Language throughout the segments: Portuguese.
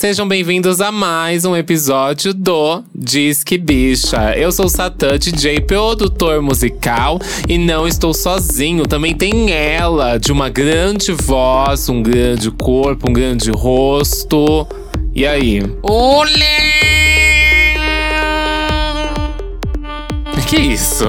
Sejam bem-vindos a mais um episódio do Disque Bicha. Eu sou o Satã, DJ, produtor musical, e não estou sozinho. Também tem ela, de uma grande voz, um grande corpo, um grande rosto. E aí? Olê! Que isso?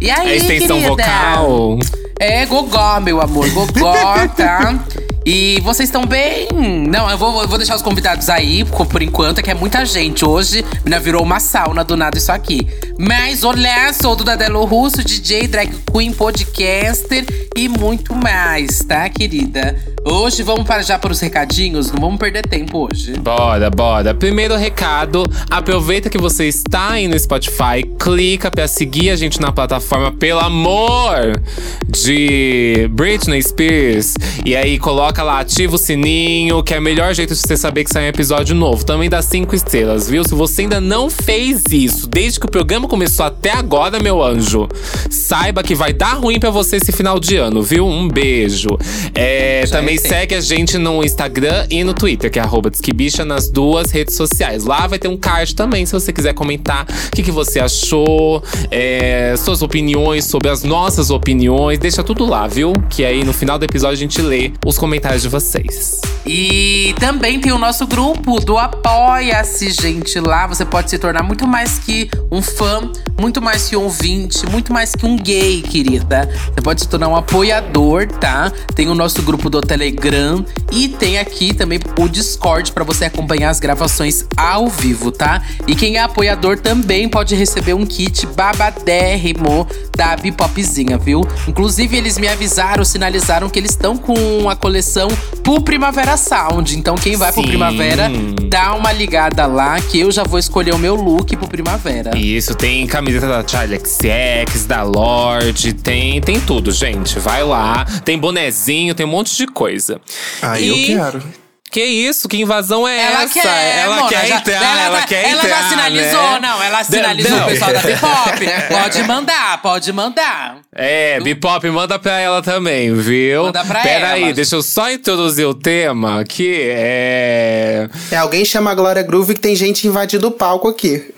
E aí, É extensão querida? vocal? É gogó, meu amor, gogó, tá? E vocês estão bem? Não, eu vou, eu vou deixar os convidados aí, por enquanto, é que é muita gente. Hoje, menina, virou uma sauna do nada isso aqui. Mas, olá, sou do Dadelo Russo, DJ, drag queen, podcaster e muito mais, tá, querida? Hoje vamos para já para os recadinhos, não vamos perder tempo hoje. Bora, bora. Primeiro recado, aproveita que você está aí no Spotify, clica pra seguir a gente na plataforma, pelo amor de Britney Spears. E aí coloca lá, ativa o sininho, que é o melhor jeito de você saber que sai um episódio novo. Também dá cinco estrelas, viu? Se você ainda não fez isso, desde que o programa começou até agora, meu anjo, saiba que vai dar ruim pra você esse final de ano, viu? Um beijo. É, também sei. segue a gente no Instagram e no Twitter, que é arroba Disquibicha, nas duas redes sociais. Lá vai ter um card também, se você quiser comentar o que, que você achou, é, suas opiniões sobre as nossas opiniões. Deixa tudo lá, viu? Que aí no final do episódio a gente lê os comentários de vocês. E também tem o nosso grupo do Apoia-se, gente. Lá você pode se tornar muito mais que um fã, muito mais que um ouvinte, muito mais que um gay, querida. Você pode se tornar um apoiador, tá? Tem o nosso grupo do Telegram e tem aqui também o Discord pra você acompanhar as gravações ao vivo, tá? E quem é apoiador também pode receber um kit babadérrimo da Bipopzinha, viu? Inclusive, eles me avisaram, sinalizaram que eles estão com a coleção pro Primavera Sound. Então, quem vai pro Sim. Primavera, dá uma ligada lá que eu já vou escolher o meu look pro Primavera. Isso, tem camiseta da Charlie XX, da Lorde, tem, tem tudo, gente. Vai lá. Tem bonezinho, tem um monte de coisa. Aí E- eu quero. Que isso? Que invasão é Ela essa? quer, ela Mona, quer já- entrar, ela, ela, já- quer ela entrar. já sinalizou, né? não, ela sinalizou Não. o pessoal da Bipop. pode mandar, pode mandar. É, Bipop, manda pra ela também, viu? Manda pra Pera ela. aí, deixa eu só introduzir o tema, que é… É, alguém chama a Glória Groove que tem gente invadindo o palco aqui.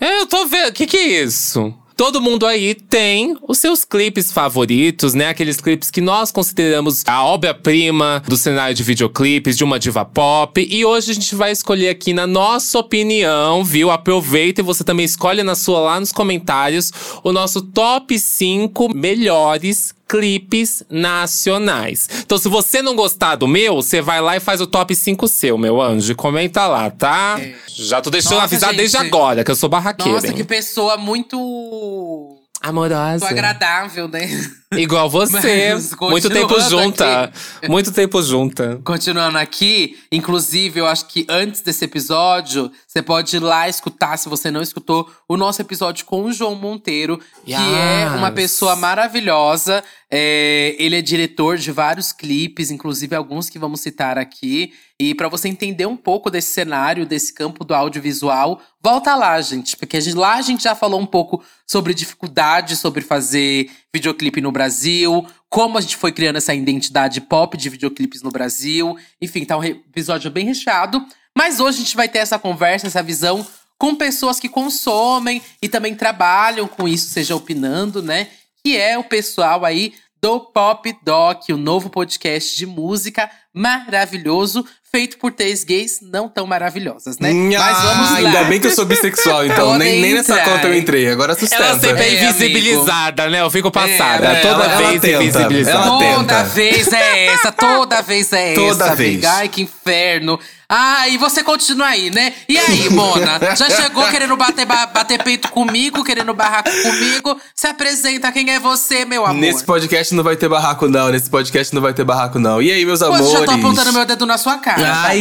É, eu tô vendo. O que, que é isso? Todo mundo aí tem os seus clipes favoritos, né? Aqueles clipes que nós consideramos a obra-prima do cenário de videoclipes de uma diva pop. E hoje a gente vai escolher aqui, na nossa opinião, viu? Aproveita e você também escolhe na sua lá nos comentários o nosso top 5 melhores clipes nacionais. Então, se você não gostar do meu, você vai lá e faz o top 5 seu, meu anjo. Comenta lá, tá? Já tô deixando Nossa, avisar desde gente. agora, que eu sou barraqueira. Nossa, hein? que pessoa muito. Amorosa. muito agradável, né? Igual você. Mas, Muito tempo junta. Muito tempo junta. Continuando aqui, inclusive, eu acho que antes desse episódio, você pode ir lá escutar, se você não escutou, o nosso episódio com o João Monteiro, que é uma Yes. pessoa maravilhosa. É, ele é diretor de vários clipes, inclusive alguns que vamos citar aqui. E para você entender um pouco desse cenário, desse campo do audiovisual, volta lá, gente. Porque a gente- lá a gente já falou um pouco sobre dificuldade, sobre fazer videoclipe no Brasil, como a gente foi criando essa identidade pop de videoclipes no Brasil. Enfim, tá um episódio bem recheado. Mas hoje a gente vai ter essa conversa, essa visão com pessoas que consomem e também trabalham com isso, seja opinando, né? Que é o pessoal aí do Pop Doc, o novo podcast de música maravilhoso, feito por três gays não tão maravilhosas, né? Mas vamos lá. Ainda bem que eu sou bissexual, então. Nem, nem nessa conta eu entrei. Agora sustenta. Ela sempre é É, invisibilizada, né? Eu fico passada. É, Toda ela- ela vez tenta, invisibilizada. ela Toda tenta. vez é essa, toda vez é Toda essa, vez. amiga. Ai, que inferno. Ah, e você continua aí, né? E aí, Mona? Já chegou querendo bater, ba- bater peito comigo, querendo barraco comigo? Se apresenta, quem é você, meu amor? Nesse podcast não vai ter barraco, não. Nesse podcast não vai ter barraco, não. E aí, meus Pô, amores? Tô apontando meu dedo na sua cara. tá? Ai,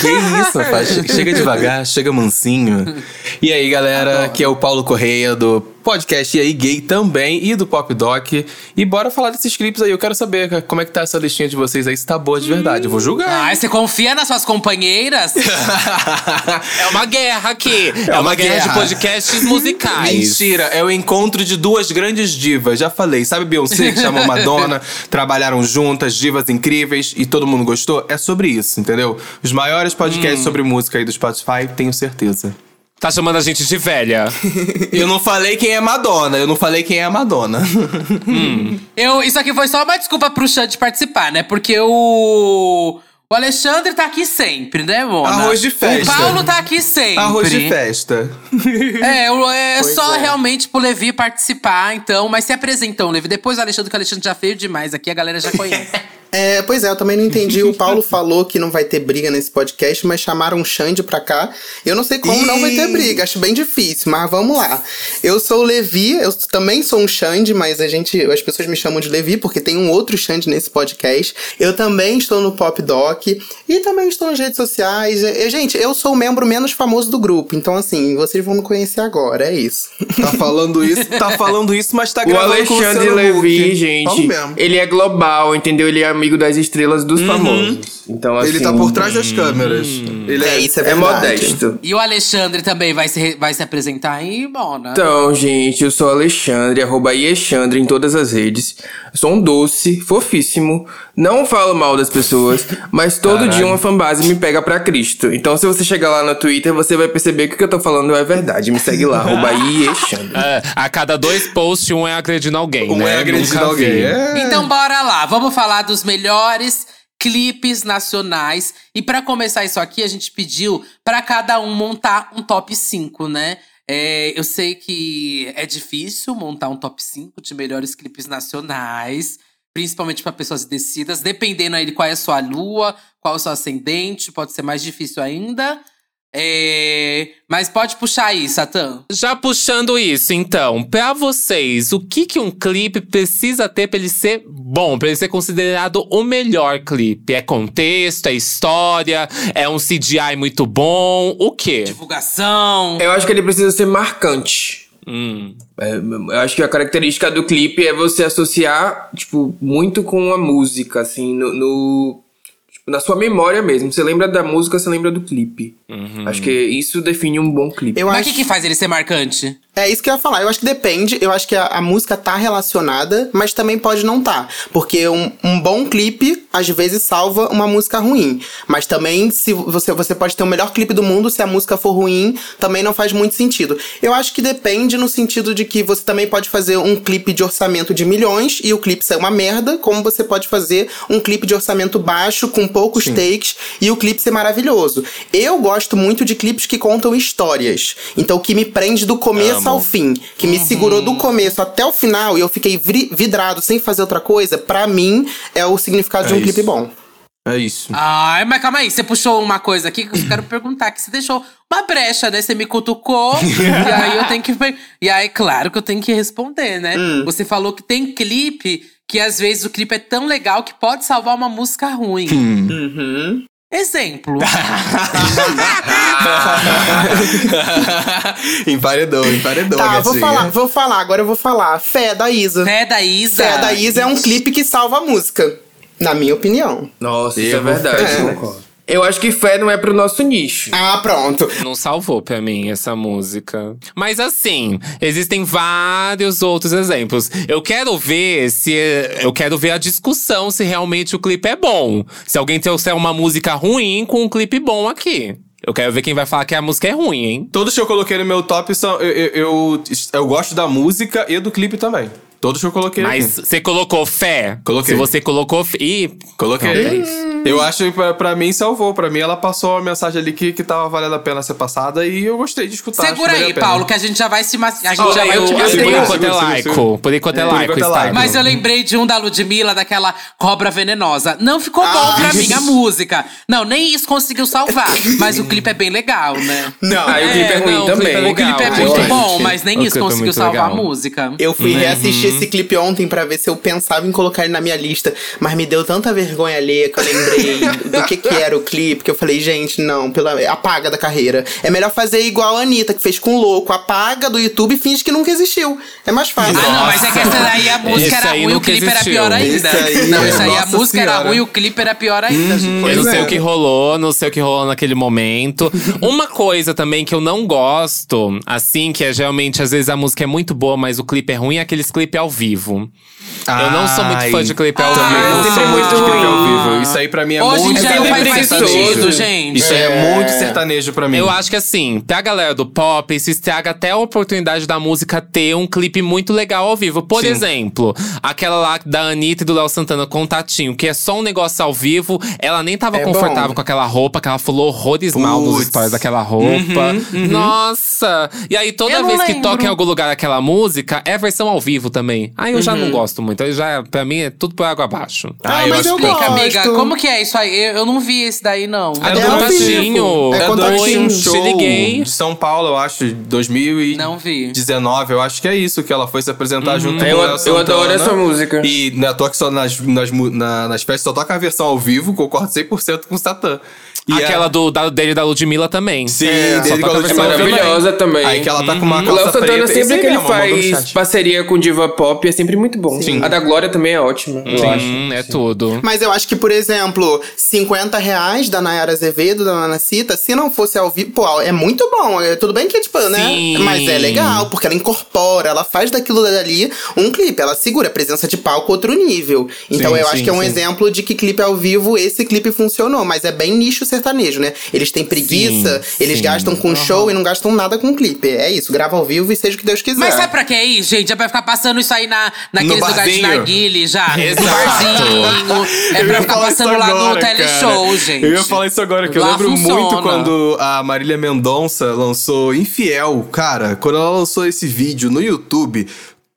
que isso, rapaz. Che- Chega devagar, chega mansinho. E aí, galera, aqui é o Paulo Correia do podcast aí gay também e do Pop Doc. E bora falar desses clipes aí. Eu quero saber como é que tá essa listinha de vocês aí, se tá boa de verdade. Eu vou julgar. Ai, você confia nas suas companheiras? É uma guerra aqui. É, uma, uma guerra. guerra. de podcasts musicais. Mentira, é o encontro de duas grandes divas. Já falei, sabe Beyoncé que chamou Madonna? trabalharam juntas, divas incríveis e todo mundo gostou? É sobre isso, entendeu? Os maiores podcasts sobre música aí do Spotify, tenho certeza. Tá chamando a gente de velha. Eu não falei quem é Madonna, eu não falei quem é a Madonna. Eu, isso aqui foi só uma desculpa pro Xande participar, né? Porque o. O Alexandre tá aqui sempre, né, Mona? Arroz de festa. O Paulo tá aqui sempre. Arroz de festa. É, o- é Pois só é. realmente pro Levi participar, então. Mas se apresentou, Levi. Depois o Alexandre, que o Alexandre já feio demais aqui, a galera já conhece. É, pois é, eu também não entendi. O Paulo falou que não vai ter briga nesse podcast, mas chamaram o Xande pra cá. Eu não sei como não vai ter briga, acho bem difícil, mas vamos lá. Eu sou o Levi, eu também sou um Xande, mas a gente, as pessoas me chamam de Levi porque tem um outro Xande nesse podcast. Eu também estou no Pop Doc e também estou nas redes sociais. E, gente, eu sou o membro menos famoso do grupo, então assim, vocês vão me conhecer agora, é isso. Tá falando isso, tá falando isso, mas tá O gravando com o Alexandre Levi, gente, ele é global, entendeu? Ele é amigo das estrelas dos famosos. Então, assim. Ele tá por trás das câmeras. Ele É, isso é É modesto. E o Alexandre também vai se, vai se apresentar aí, Mona? Então, gente, eu sou Alexandre, arroba Iexandre em todas as redes. Eu sou um doce, fofíssimo. Não falo mal das pessoas, mas todo Caralho. dia uma fanbase me pega pra Cristo. Então, se você chegar lá no Twitter, você vai perceber que o que eu tô falando é verdade. Me segue lá, arroba Iexandre. É, a cada dois posts, um é agredindo alguém, Um né? é agredindo Nunca alguém. É. Então bora lá, vamos falar dos melhores clipes nacionais. E pra começar isso aqui, a gente pediu pra cada um montar um top 5, né? É, eu sei que é difícil montar um top 5 de melhores clipes nacionais, principalmente pra pessoas indecidas, dependendo aí de qual é a sua lua, qual é o seu ascendente, pode ser mais difícil ainda. É, mas pode puxar aí, Satã. Já puxando isso, então, pra vocês, o que que um clipe precisa ter pra ele ser bom, pra ele ser considerado o melhor clipe? É contexto, é história, é um CGI muito bom, o quê? Divulgação. Eu acho que ele precisa ser marcante. Hum. É, eu acho que a característica do clipe é você associar, tipo, muito com a música, assim, no. no- na sua memória mesmo. Você lembra da música, você lembra do clipe. Acho que isso define um bom clipe. Eu Mas o acho que, que faz ele ser marcante? É isso que eu ia falar. Eu acho que depende. Eu acho que a, a música tá relacionada, mas também pode não tá. Porque um, um bom clipe, às vezes, salva uma música ruim. Mas também, se você, você pode ter o melhor clipe do mundo, se a música for ruim, também não faz muito sentido. Eu acho que depende no sentido de que você também pode fazer um clipe de orçamento de milhões e o clipe sair uma merda, como você pode fazer um clipe de orçamento baixo, com poucos takes, e o clipe ser maravilhoso. Eu gosto muito de clipes que contam histórias. Então, que me prende do começo Amo. ao fim, que me segurou do começo até o final e eu fiquei vidrado sem fazer outra coisa, pra mim é o significado de É um isso. clipe bom. É isso. Ai, mas calma aí, você puxou uma coisa aqui que eu quero perguntar, que você deixou uma brecha, né? Você me cutucou, e aí eu tenho que... E aí, claro que eu tenho que responder, né? Você falou que tem clipe que às vezes o clipe é tão legal que pode salvar uma música ruim. Uhum. Exemplo. emparedou, emparedou. Tá, vou falar, vou falar, agora eu vou falar. Fé da Isa. Fé da Isa. Fé da Isa é um clipe que salva a música. Na minha opinião. Nossa, isso é verdade. eu concordo. Eu acho que fé não é pro nosso nicho. Ah, pronto. Não salvou pra mim essa música. Mas assim, existem vários outros exemplos. Eu quero ver se. Eu quero ver a discussão se realmente o clipe é bom. Se alguém trouxer uma música ruim com um clipe bom aqui. Eu quero ver quem vai falar que a música é ruim, hein? Todos que eu coloquei no meu top são. Eu, eu, eu, eu gosto da música e do clipe também. Todos que eu coloquei. Mas aqui. você colocou fé? Coloquei. Se você colocou fé. Ih, Coloquei. Não, é isso. Eu acho que pra, pra mim salvou. Pra mim ela passou a mensagem ali que, que tava valendo a pena ser passada e eu gostei de escutar. Segura aí. Paulo, que a gente já vai se... ma- A gente já vai te eu por enquanto é segura, laico. Por enquanto é laico, é laico. Mas eu lembrei de um da Ludmilla, daquela cobra venenosa. Não ficou bom Ah, pra mim a música. Não, nem isso conseguiu salvar. mas o clipe é bem legal, né? Não. Ah, e o clipe é ruim não, o clipe também. é O clipe é legal, muito bom, mas nem O isso é conseguiu salvar legal. a música. Eu fui reassistir esse clipe ontem pra ver se eu pensava em colocar ele na minha lista. Mas me deu tanta vergonha alheia que eu lembrei do que, que era o clipe, que eu falei, gente, não, pela, apaga da carreira. É melhor fazer igual a Anitta, que fez com o louco. Apaga do YouTube e finge que nunca existiu. É mais fácil. Ah, não, mas é que essa daí a música era ruim, o clipe era existiu. pior ainda. Aí, não, isso aí a música era senhora. ruim, o clipe era pior ainda. gente. Eu não sei é. o que rolou, não sei o que rolou naquele momento. Uma coisa também que eu não gosto, assim, que é geralmente, às vezes a música é muito boa, mas o clipe é ruim, é aqueles clipes ao vivo. eu não sou muito fã de clipe ao Também vivo. não sempre sou é muito muito de clipe ao vivo. Isso aí pra mim é Hoje em muito dia é não preguiçoso, sentido, gente. Isso é. muito sertanejo pra mim. Eu acho que assim, pra galera do pop, isso estraga até a oportunidade da música ter um clipe muito legal ao vivo. Por Sim. exemplo, aquela lá da Anitta e do Léo Santana com o Tatinho, que é só um negócio ao vivo. Ela nem tava É confortável bom. com aquela roupa, que ela falou horrores mal nos stories daquela roupa. Nossa! E aí, toda Eu não vez que toca em algum lugar aquela música, é versão ao vivo também. Aí eu já não gosto muito. Aí já, pra mim, é tudo por água abaixo. Ah, Ah, eu mas acho eu gosto. amiga, como que é isso aí? Eu, eu não vi esse daí, não. É do É. É É com do Tatinho. um Te show liguei. de São Paulo, eu acho, 2019. Não vi. Eu acho que é isso, que ela foi se apresentar junto com Eu- o Léo eu adoro essa música. E na toque só nas, nas, mu- na- nas festas só toca a versão ao vivo, concordo 100% com o Satã. E Aquela é- do, da, dele da Ludmilla também. Sim, É, dele com a Ludmilla. Maravilhosa também. Aí que ela tá com uma O calça Léo Santana. Esse sempre que ele faz parceria com diva pop, é sempre muito bom. Sim. A da Glória também é ótima, eu acho. Sim, é tudo. Mas eu acho que, por exemplo, 50 reais da Nayara Azevedo, da Nanacita, se não fosse ao vivo, pô, é muito bom. É, tudo bem que, tipo, né? Sim. Mas é legal, porque ela incorpora, ela faz daquilo dali um clipe. Ela segura a presença de palco outro nível. Então Sim, eu sim, acho que é um sim. exemplo de que clipe ao vivo, esse clipe funcionou. Mas é bem nicho sertanejo, né? Eles têm preguiça, Sim, eles sim. gastam com show e não gastam nada com clipe. É isso, grava ao vivo e seja o que Deus quiser. Mas sabe pra que é isso, gente? É pra ficar passando isso aí na, naqueles lugares de narguile já. Exato. No barzinho. É Eu pra ficar passando isso lá no agora, teleshow, cara. gente. Eu ia falar isso agora, que eu Lá lembro funciona. muito quando a Marília Mendonça lançou Infiel. Cara, quando ela lançou esse vídeo no YouTube.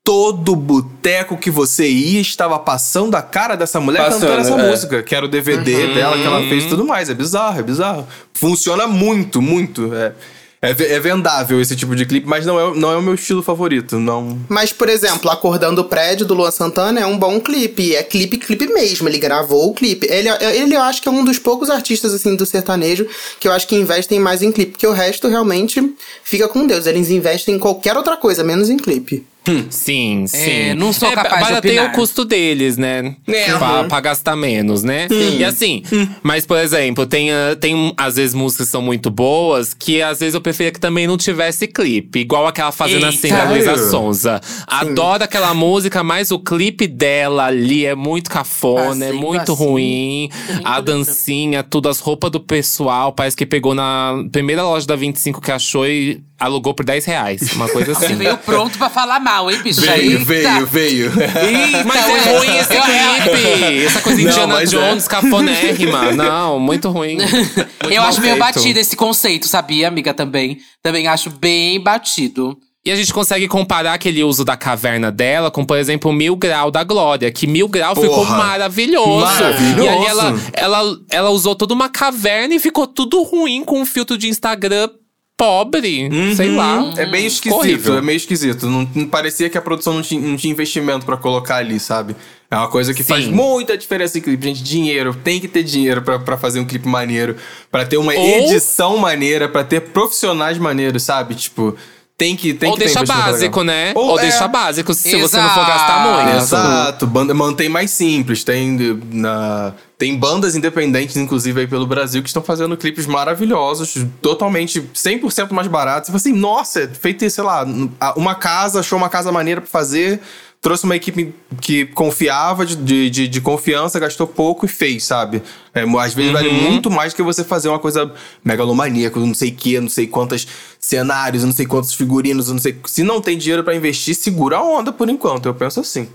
Todo boteco que você ia estava passando a cara dessa mulher Passando, cantando essa é. música, que era o DVD dela que ela fez e tudo mais. É bizarro, é bizarro. Funciona muito, muito. É, é, é vendável esse tipo de clipe, mas não é, não é o meu estilo favorito. Não. Mas, por exemplo, Acordando o Prédio do Luan Santana é um bom clipe. É clipe, clipe mesmo. Ele gravou o clipe. Ele, ele eu acho que é um dos poucos artistas, assim, do sertanejo que eu acho que investem mais em clipe. Porque o resto realmente fica com Deus. Eles investem em qualquer outra coisa, menos em clipe. Sim, sim. É, não sou capaz de opinar. o custo deles, né? É. Pra, pra gastar menos, né? E assim, mas por exemplo, tem, ah, tem às vezes músicas que são muito boas que às vezes eu preferia que também não tivesse clipe. Igual aquela Fazendo Assim da. Luísa Sonza. Adoro aquela música, mas o clipe dela ali é muito cafona, é Fazendo muito assim. ruim. A dancinha, tudo, as roupas do pessoal. Parece que pegou na primeira loja da 25 que achou e alugou por 10 reais. Uma coisa assim. Você veio pronto pra falar mal, hein, bicho? Veio, Eita. veio, veio. Eita, Mas ué. é ruim esse clipe. Essa coisa Não, Indiana mas é. Jones, cafonérrima. Não, muito ruim. Muito Eu acho meio feito. batido esse conceito, sabia, amiga? Também. Também acho bem batido. E a gente consegue comparar aquele uso da caverna dela com, por exemplo, o Mil Grau da Glória. Que Mil Grau ficou Porra. maravilhoso. Maravilhoso. E ali ela, ela, ela usou toda uma caverna e ficou tudo ruim com um filtro de Instagram pobre. Sei lá. É bem esquisito, horrível. é meio esquisito. Não, não parecia que a produção não tinha, não tinha investimento pra colocar ali, sabe? É uma coisa que faz Sim. muita diferença em clipe. Gente, dinheiro. Tem que ter dinheiro pra, pra fazer um clipe maneiro. Pra ter uma Ou- edição maneira, pra ter profissionais maneiros, sabe? Tipo, tem que, tem Ou que deixa básico, né? Ou Ou, é. deixa básico, se você não for gastar muito. Exato, banda mantém mais simples. Tem, na, tem bandas independentes, inclusive, aí pelo Brasil, que estão fazendo clipes maravilhosos, totalmente 100% mais baratos. E você assim, nossa, é feito, sei lá, uma casa, achou uma casa maneira pra fazer, trouxe uma equipe que confiava, de, de, de- confiança, gastou pouco e fez, sabe? É, às vezes vale muito mais que você fazer uma coisa megalomaníaca, não sei o que, não sei quantos cenários, não sei quantos figurinos, não sei. Se não tem dinheiro pra investir, segura a onda por enquanto. Eu penso assim.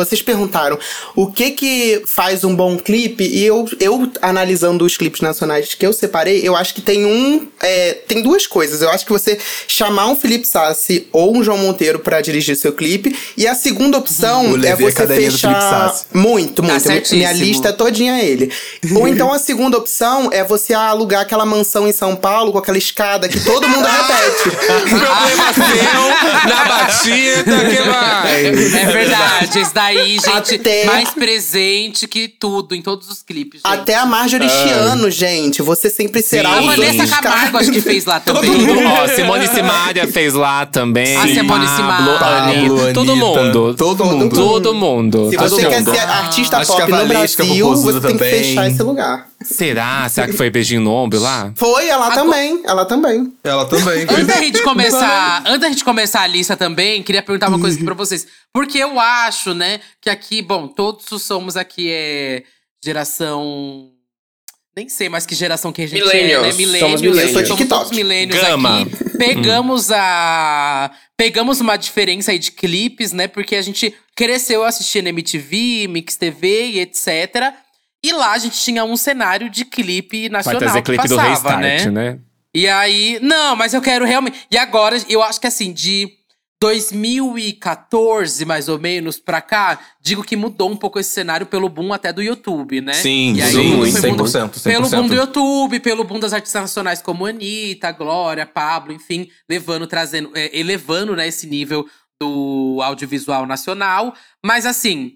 Vocês perguntaram o que que faz um bom clipe e eu, eu analisando os clipes nacionais que eu separei, eu acho que tem um é, tem duas coisas. Eu acho que você chamar um Felipe Sassi ou um João Monteiro para dirigir seu clipe e a segunda opção Uhum. É você fechar Sassi. muito, muito. Minha certíssimo. lista todinha é ele. ou então a segunda opção é você alugar aquela mansão em São Paulo com aquela escada que todo mundo repete. Problema seu na batida, que vai? É verdade, esse daí, gente, Até- mais presente que tudo, em todos os clipes, gente. Até a Marjorie Chiano, gente. Você sempre será Sim. A o Vanessa escada. Camargo acho que fez lá também. Tudo, ó, Simone Simaria fez lá também. A Simone Pablo, Simaria. Anitta, Pablo, todo mundo. Todo mundo. Todo mundo. Se todo você quer mundo. ser artista Acho pop a no Brasil, você tem que fechar esse lugar. Será? Será que foi beijinho no ombro lá? Foi, ela Agora- também. Ela também. Ela também. Antes da gente começar, antes da gente começar a lista também, queria perguntar uma coisa aqui pra vocês. Porque eu acho, né, que aqui, bom, todos somos aqui é geração nem sei mais que geração que a gente é, né? Millennials. Millennials. Somos millennials. TikTok. todos millennials Gama. aqui. Pegamos a pegamos uma diferença aí de clipes, né? Porque a gente cresceu assistindo MTV, Mix TV e etc. E lá a gente tinha um cenário de clipe Vai nacional trazer que clipe do passava, Restart, né? né? E aí, não, mas eu quero realmente. E agora, eu acho que assim, de 2014, mais ou menos, pra cá, digo que mudou um pouco esse cenário pelo boom até do YouTube, né? Sim, e aí, sim, foi 100%, boom- Pelo 100%. boom do YouTube, pelo boom das artistas nacionais como Anitta, Glória, Pablo, enfim, levando, trazendo, é, elevando né, esse nível do audiovisual nacional. Mas assim,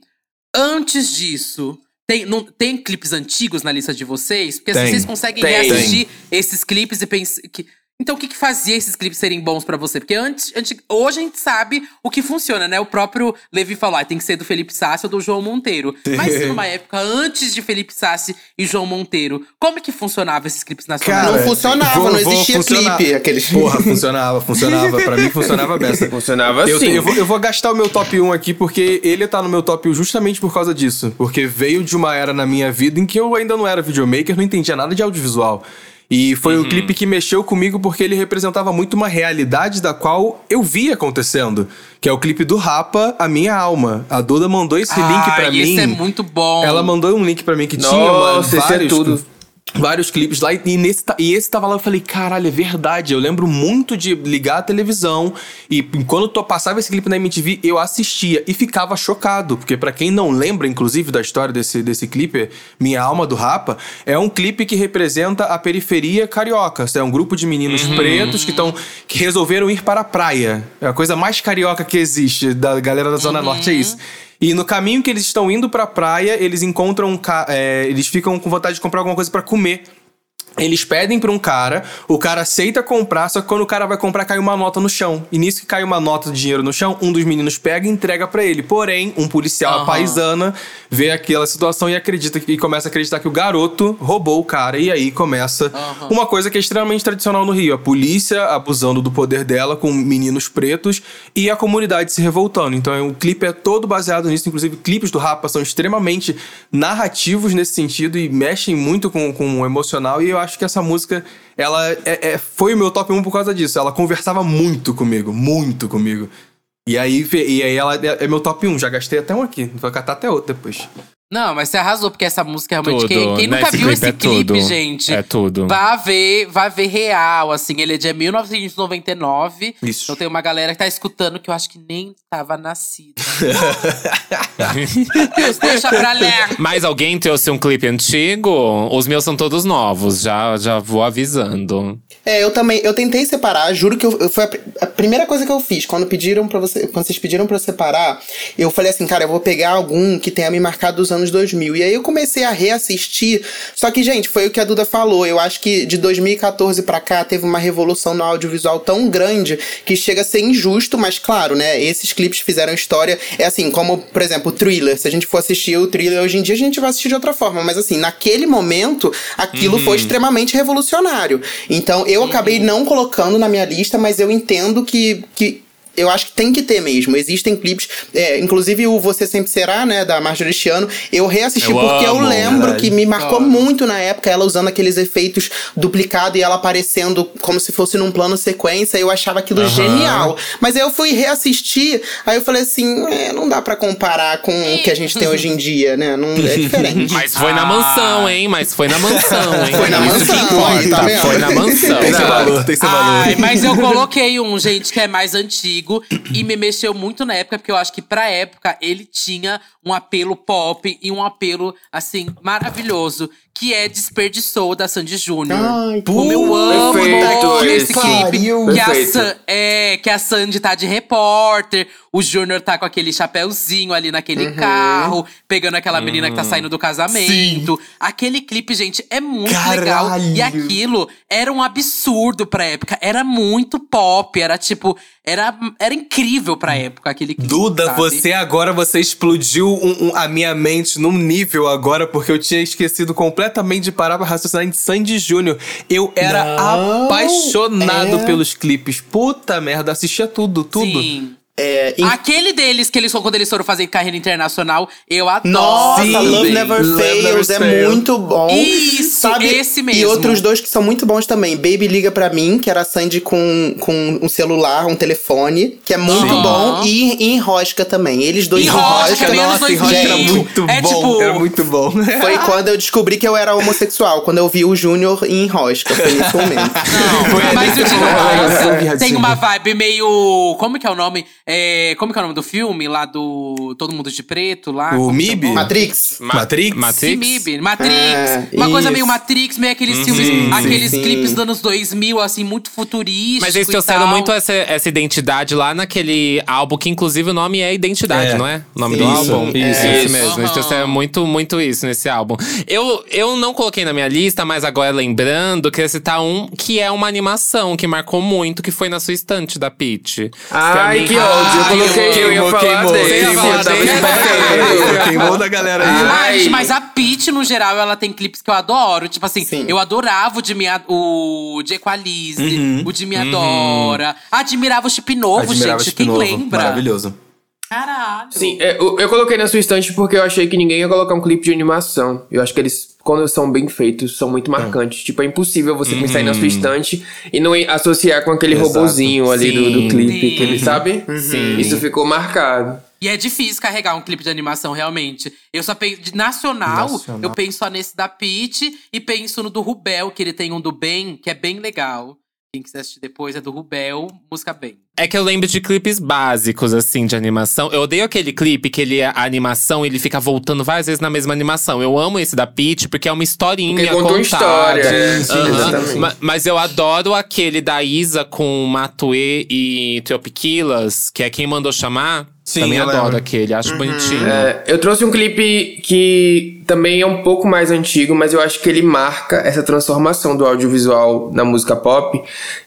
antes disso. Tem, não, tem clipes antigos na lista de vocês? Porque assim, Tem. vocês conseguem Tem. reassistir esses clipes e pensar. Que... Então, o que, que fazia esses clipes serem bons pra você? Porque antes, antes, hoje a gente sabe o que funciona, né? O próprio Levi falou: ah, tem que ser do Felipe Sassi ou do João Monteiro. Mas numa época antes de Felipe Sassi e João Monteiro, como é que funcionava esses clipes nacionais? Não funcionava, não existia funcionar. clipe, aqueles- Porra, funcionava, funcionava. Pra mim funcionava besta. Funcionava Eu, assim. eu, vou, eu vou gastar o meu top 1 aqui porque ele tá no meu top 1 justamente por causa disso. Porque veio de uma era na minha vida em que eu ainda não era videomaker, não entendia nada de audiovisual. E foi um clipe que mexeu comigo porque ele representava muito uma realidade da qual eu via acontecendo. Que é o clipe do Rapa, A Minha Alma. A Duda mandou esse link pra Ah, mim. esse é muito bom. Ela mandou um link pra mim que tinha Nossa, mano, esse é vários, tudo. Vários clipes lá. E, nesse, e esse tava lá, eu falei, caralho, é verdade. Eu lembro muito de ligar a televisão e quando eu passava esse clipe na MTV, eu assistia e ficava chocado. Porque pra quem não lembra, inclusive, da história desse, desse clipe, Minha Alma do Rapa, é um clipe que representa a periferia carioca. É um grupo de meninos pretos que, tão, que resolveram ir para a praia. É a coisa mais carioca que existe da galera da Zona Norte, é isso. E no caminho que eles estão indo pra praia, eles encontram é, eles ficam com vontade de comprar alguma coisa pra comer. Eles pedem pra um cara, o cara aceita comprar, só que quando o cara vai comprar, cai uma nota no chão. E nisso que cai uma nota de dinheiro no chão, um dos meninos pega e entrega pra ele. Porém, um policial a paisana vê aquela situação e acredita e começa a acreditar que o garoto roubou o cara. E aí começa Aham. uma coisa que é extremamente tradicional no Rio: a polícia abusando do poder dela com meninos pretos e a comunidade se revoltando. Então o clipe é todo baseado nisso. Inclusive, clipes do Rapa são extremamente narrativos nesse sentido e mexem muito com, com o emocional. E eu acho que essa música, ela é- é- foi o meu top 1 por causa disso. Ela conversava muito comigo, muito comigo. E aí, e aí ela é é meu top 1. Já gastei até um aqui. Vou catar até outro depois. Não, mas você arrasou, porque essa música realmente. Tudo. Quem, quem nunca viu clipe esse é clipe, tudo. gente? É tudo. Vá ver, vá ver real, assim. Ele é de 1999. Isso. Então tem uma galera que tá escutando que eu acho que nem tava nascida. Deus, deixa pra ler. Mas alguém trouxe um clipe antigo? Os meus são todos novos, já, já vou avisando. É, eu também, eu tentei separar, juro que eu, eu- foi a, a primeira coisa que eu fiz quando pediram para você, quando vocês pediram pra eu separar, eu falei assim, cara, eu vou pegar algum que tenha me marcado dos anos 2000. E aí eu comecei a reassistir. Só que, gente, foi o que a Duda falou. Eu acho que de 2014 pra cá teve uma revolução no audiovisual tão grande que chega a ser injusto, mas claro, né, esses clipes fizeram história. É assim, como, por exemplo, o Thriller. Se a gente for assistir o Thriller hoje em dia, a gente vai assistir de outra forma, mas assim, naquele momento, aquilo foi extremamente revolucionário. Então, eu acabei não colocando na minha lista, mas eu entendo que, que eu acho que tem que ter mesmo. Existem clipes, é, inclusive o Você Sempre Será, né, da Marjorie Chiano, eu reassisti Eu porque eu amo, lembro verdade. que me marcou muito na época, ela usando aqueles efeitos duplicados e ela aparecendo como se fosse num plano sequência, eu achava aquilo genial. Mas aí eu fui reassistir, aí eu falei assim, é, não dá pra comparar com o que a gente tem hoje em dia, né? Não, é diferente. Mas foi na mansão, hein? Mas foi na mansão, hein? Foi na Isso que mansão, aí, tá importa. vendo? Foi na mansão. Tem seu valor, tem seu valor. Ai, mas eu coloquei um, gente, que é mais antigo e me mexeu muito na época, porque eu acho que pra época ele tinha um apelo pop e um apelo, assim, maravilhoso, que é Desperdiçou da Sandy Júnior. Ai, Como eu amo Perfeito, esse esse. clipe. Que a. San- é, que a Sandy tá de repórter, o Júnior tá com aquele chapéuzinho ali naquele carro, pegando aquela menina que tá saindo do casamento. Aquele clipe, gente, é muito legal. E Caralho. aquilo era um absurdo pra época. Era muito pop, era tipo. Era, era incrível pra época aquele clipe. Duda, sabe? você agora você explodiu um- um- a minha mente num nível agora, porque eu tinha esquecido completamente de parar pra raciocinar em Sandy Júnior. Eu era Não, apaixonado é. pelos clipes. Puta merda, assistia tudo, tudo. Sim. É, em- Aquele deles que eles quando eles foram fazer carreira internacional, eu adoro. Nossa, Sim. Love Never Love Fails Never é Fails. muito bom. Isso, esse E mesmo. outros dois que são muito bons também. Baby Liga Pra Mim, que era a Sandy com, com um celular, um telefone, que é muito Sim. bom. E, e Enrosca também. Eles dois Enrosca, Enrosca. Nossa, Enrosca 2000. era muito É bom. tipo- Era muito bom. Foi quando eu descobri que eu era homossexual, quando eu vi o Júnior em Enrosca. Foi nesse momento. Não, mas eu digo Ah, mais. viadinho. Tem uma vibe meio. Como que é o nome? É, como que é o nome do filme? Lá do Todo Mundo de Preto, lá. O é MIB? nome? Matrix. Ma- Matrix? Matrix? MIB, Matrix. É, uma coisa isso. meio Matrix, meio aqueles Sim, filmes, aqueles sim. clipes dos anos 2000, assim, muito futurísticos. Mas eles trouxeram muito essa, essa identidade lá naquele álbum, que inclusive o nome é Identidade, É. não é? O nome do Isso, álbum? isso, é isso. isso mesmo. Eles Aham. trouxeram muito, muito isso nesse álbum. Eu, eu não coloquei na minha lista, mas agora lembrando, queria citar um que é uma animação que marcou muito, que foi na sua estante da Peach. Ai, que Pra mim- ódio. Eu coloquei, eu ia Queimou, falar queimou, dele. Tava dele? esperando. Queimou da galera aí. Ah, Ai. mas a Peach, no geral, ela tem clipes que eu adoro. Tipo assim, Sim. eu adorava o de, minha, o de Equalize, Uhum. o de Me Adora. Admirava o Chip Novo, Admirava gente. Chip Quem Novo. lembra? Maravilhoso. Caralho. Sim, é, eu, eu coloquei na sua estante porque eu achei que ninguém ia colocar um clipe de animação. Eu acho que eles, quando são bem feitos, são muito marcantes. Tipo, é impossível você pensar aí na sua estante e não associar com aquele Exato. robozinho ali do, do clipe, Sim. que ele sabe? Sim. Isso ficou marcado. E é difícil carregar um clipe de animação, realmente. Eu só penso. De nacional, Nacional. eu penso só nesse da Peach e penso no do Rubel, que ele tem um do Ben, que é bem legal. Quem quiser assistir depois é do Rubel, música bem. É que eu lembro de clipes básicos, assim, de animação. Eu odeio aquele clipe que ele, a animação, ele fica voltando várias vezes na mesma animação. Eu amo esse da Peach, porque é uma historinha Porque conta uma contada. história. Sim, sim, Aham. exatamente. Ma- Mas eu adoro aquele da Isa com Matue e Tropiquilas, que é quem mandou chamar. Sim, Também eu adoro lembro. aquele, acho bonitinho. É, eu trouxe um clipe que também é um pouco mais antigo, mas eu acho que ele marca essa transformação do audiovisual na música pop,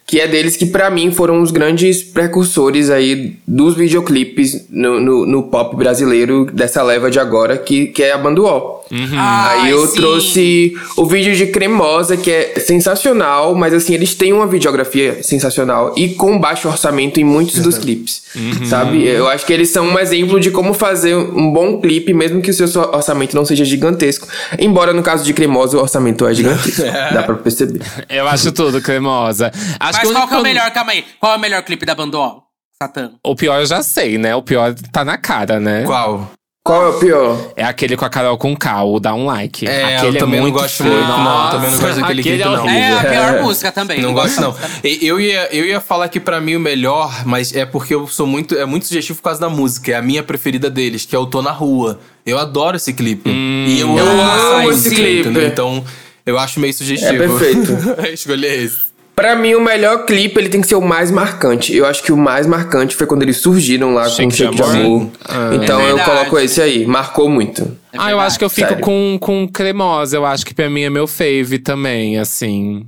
que é deles que pra mim foram os grandes precursores aí dos videoclipes no, no, no pop brasileiro dessa leva de agora, que, que é a Banduol. Ai, Aí eu sim. trouxe o vídeo de Cremosa, que é sensacional, mas assim, eles têm uma videografia sensacional e com baixo orçamento em muitos dos clipes, sabe? Eu acho que eles são um exemplo de como fazer um bom clipe, mesmo que o seu orçamento não seja gigantesco. Embora no caso de Cremosa o orçamento é gigantesco, dá pra perceber. Eu acho tudo cremosa. Acho Mas que qual que é o melhor? Calma aí. Qual é o melhor clipe da Banduol? Satã. O pior eu já sei, né? O pior tá na cara, né? Qual? Qual é o pior? É aquele com a Carol com K, o Dá um Like. É, aquele eu também é não muito gosto feio. muito, não. Também não Nossa, gosto daquele aquele clipe, é não. É a pior É. música também. Não gosto, não. Eu ia, eu ia falar que pra mim o melhor, mas é porque eu sou muito. É muito sugestivo por causa da música. É a minha preferida deles, que é o Tô na Rua. Eu adoro esse clipe. e eu, eu amo amo esse clipe. entendeu? Então, eu acho meio sugestivo. É perfeito. Escolher esse. Pra mim, o melhor clipe ele tem que ser o mais marcante. Eu acho que o mais marcante foi quando eles surgiram lá Shake com Shake de Amor? Amor. então É eu coloco esse aí. Marcou muito. É ah, eu acho que eu fico sério. com, com cremosa. Eu acho que pra mim é meu fave também, assim.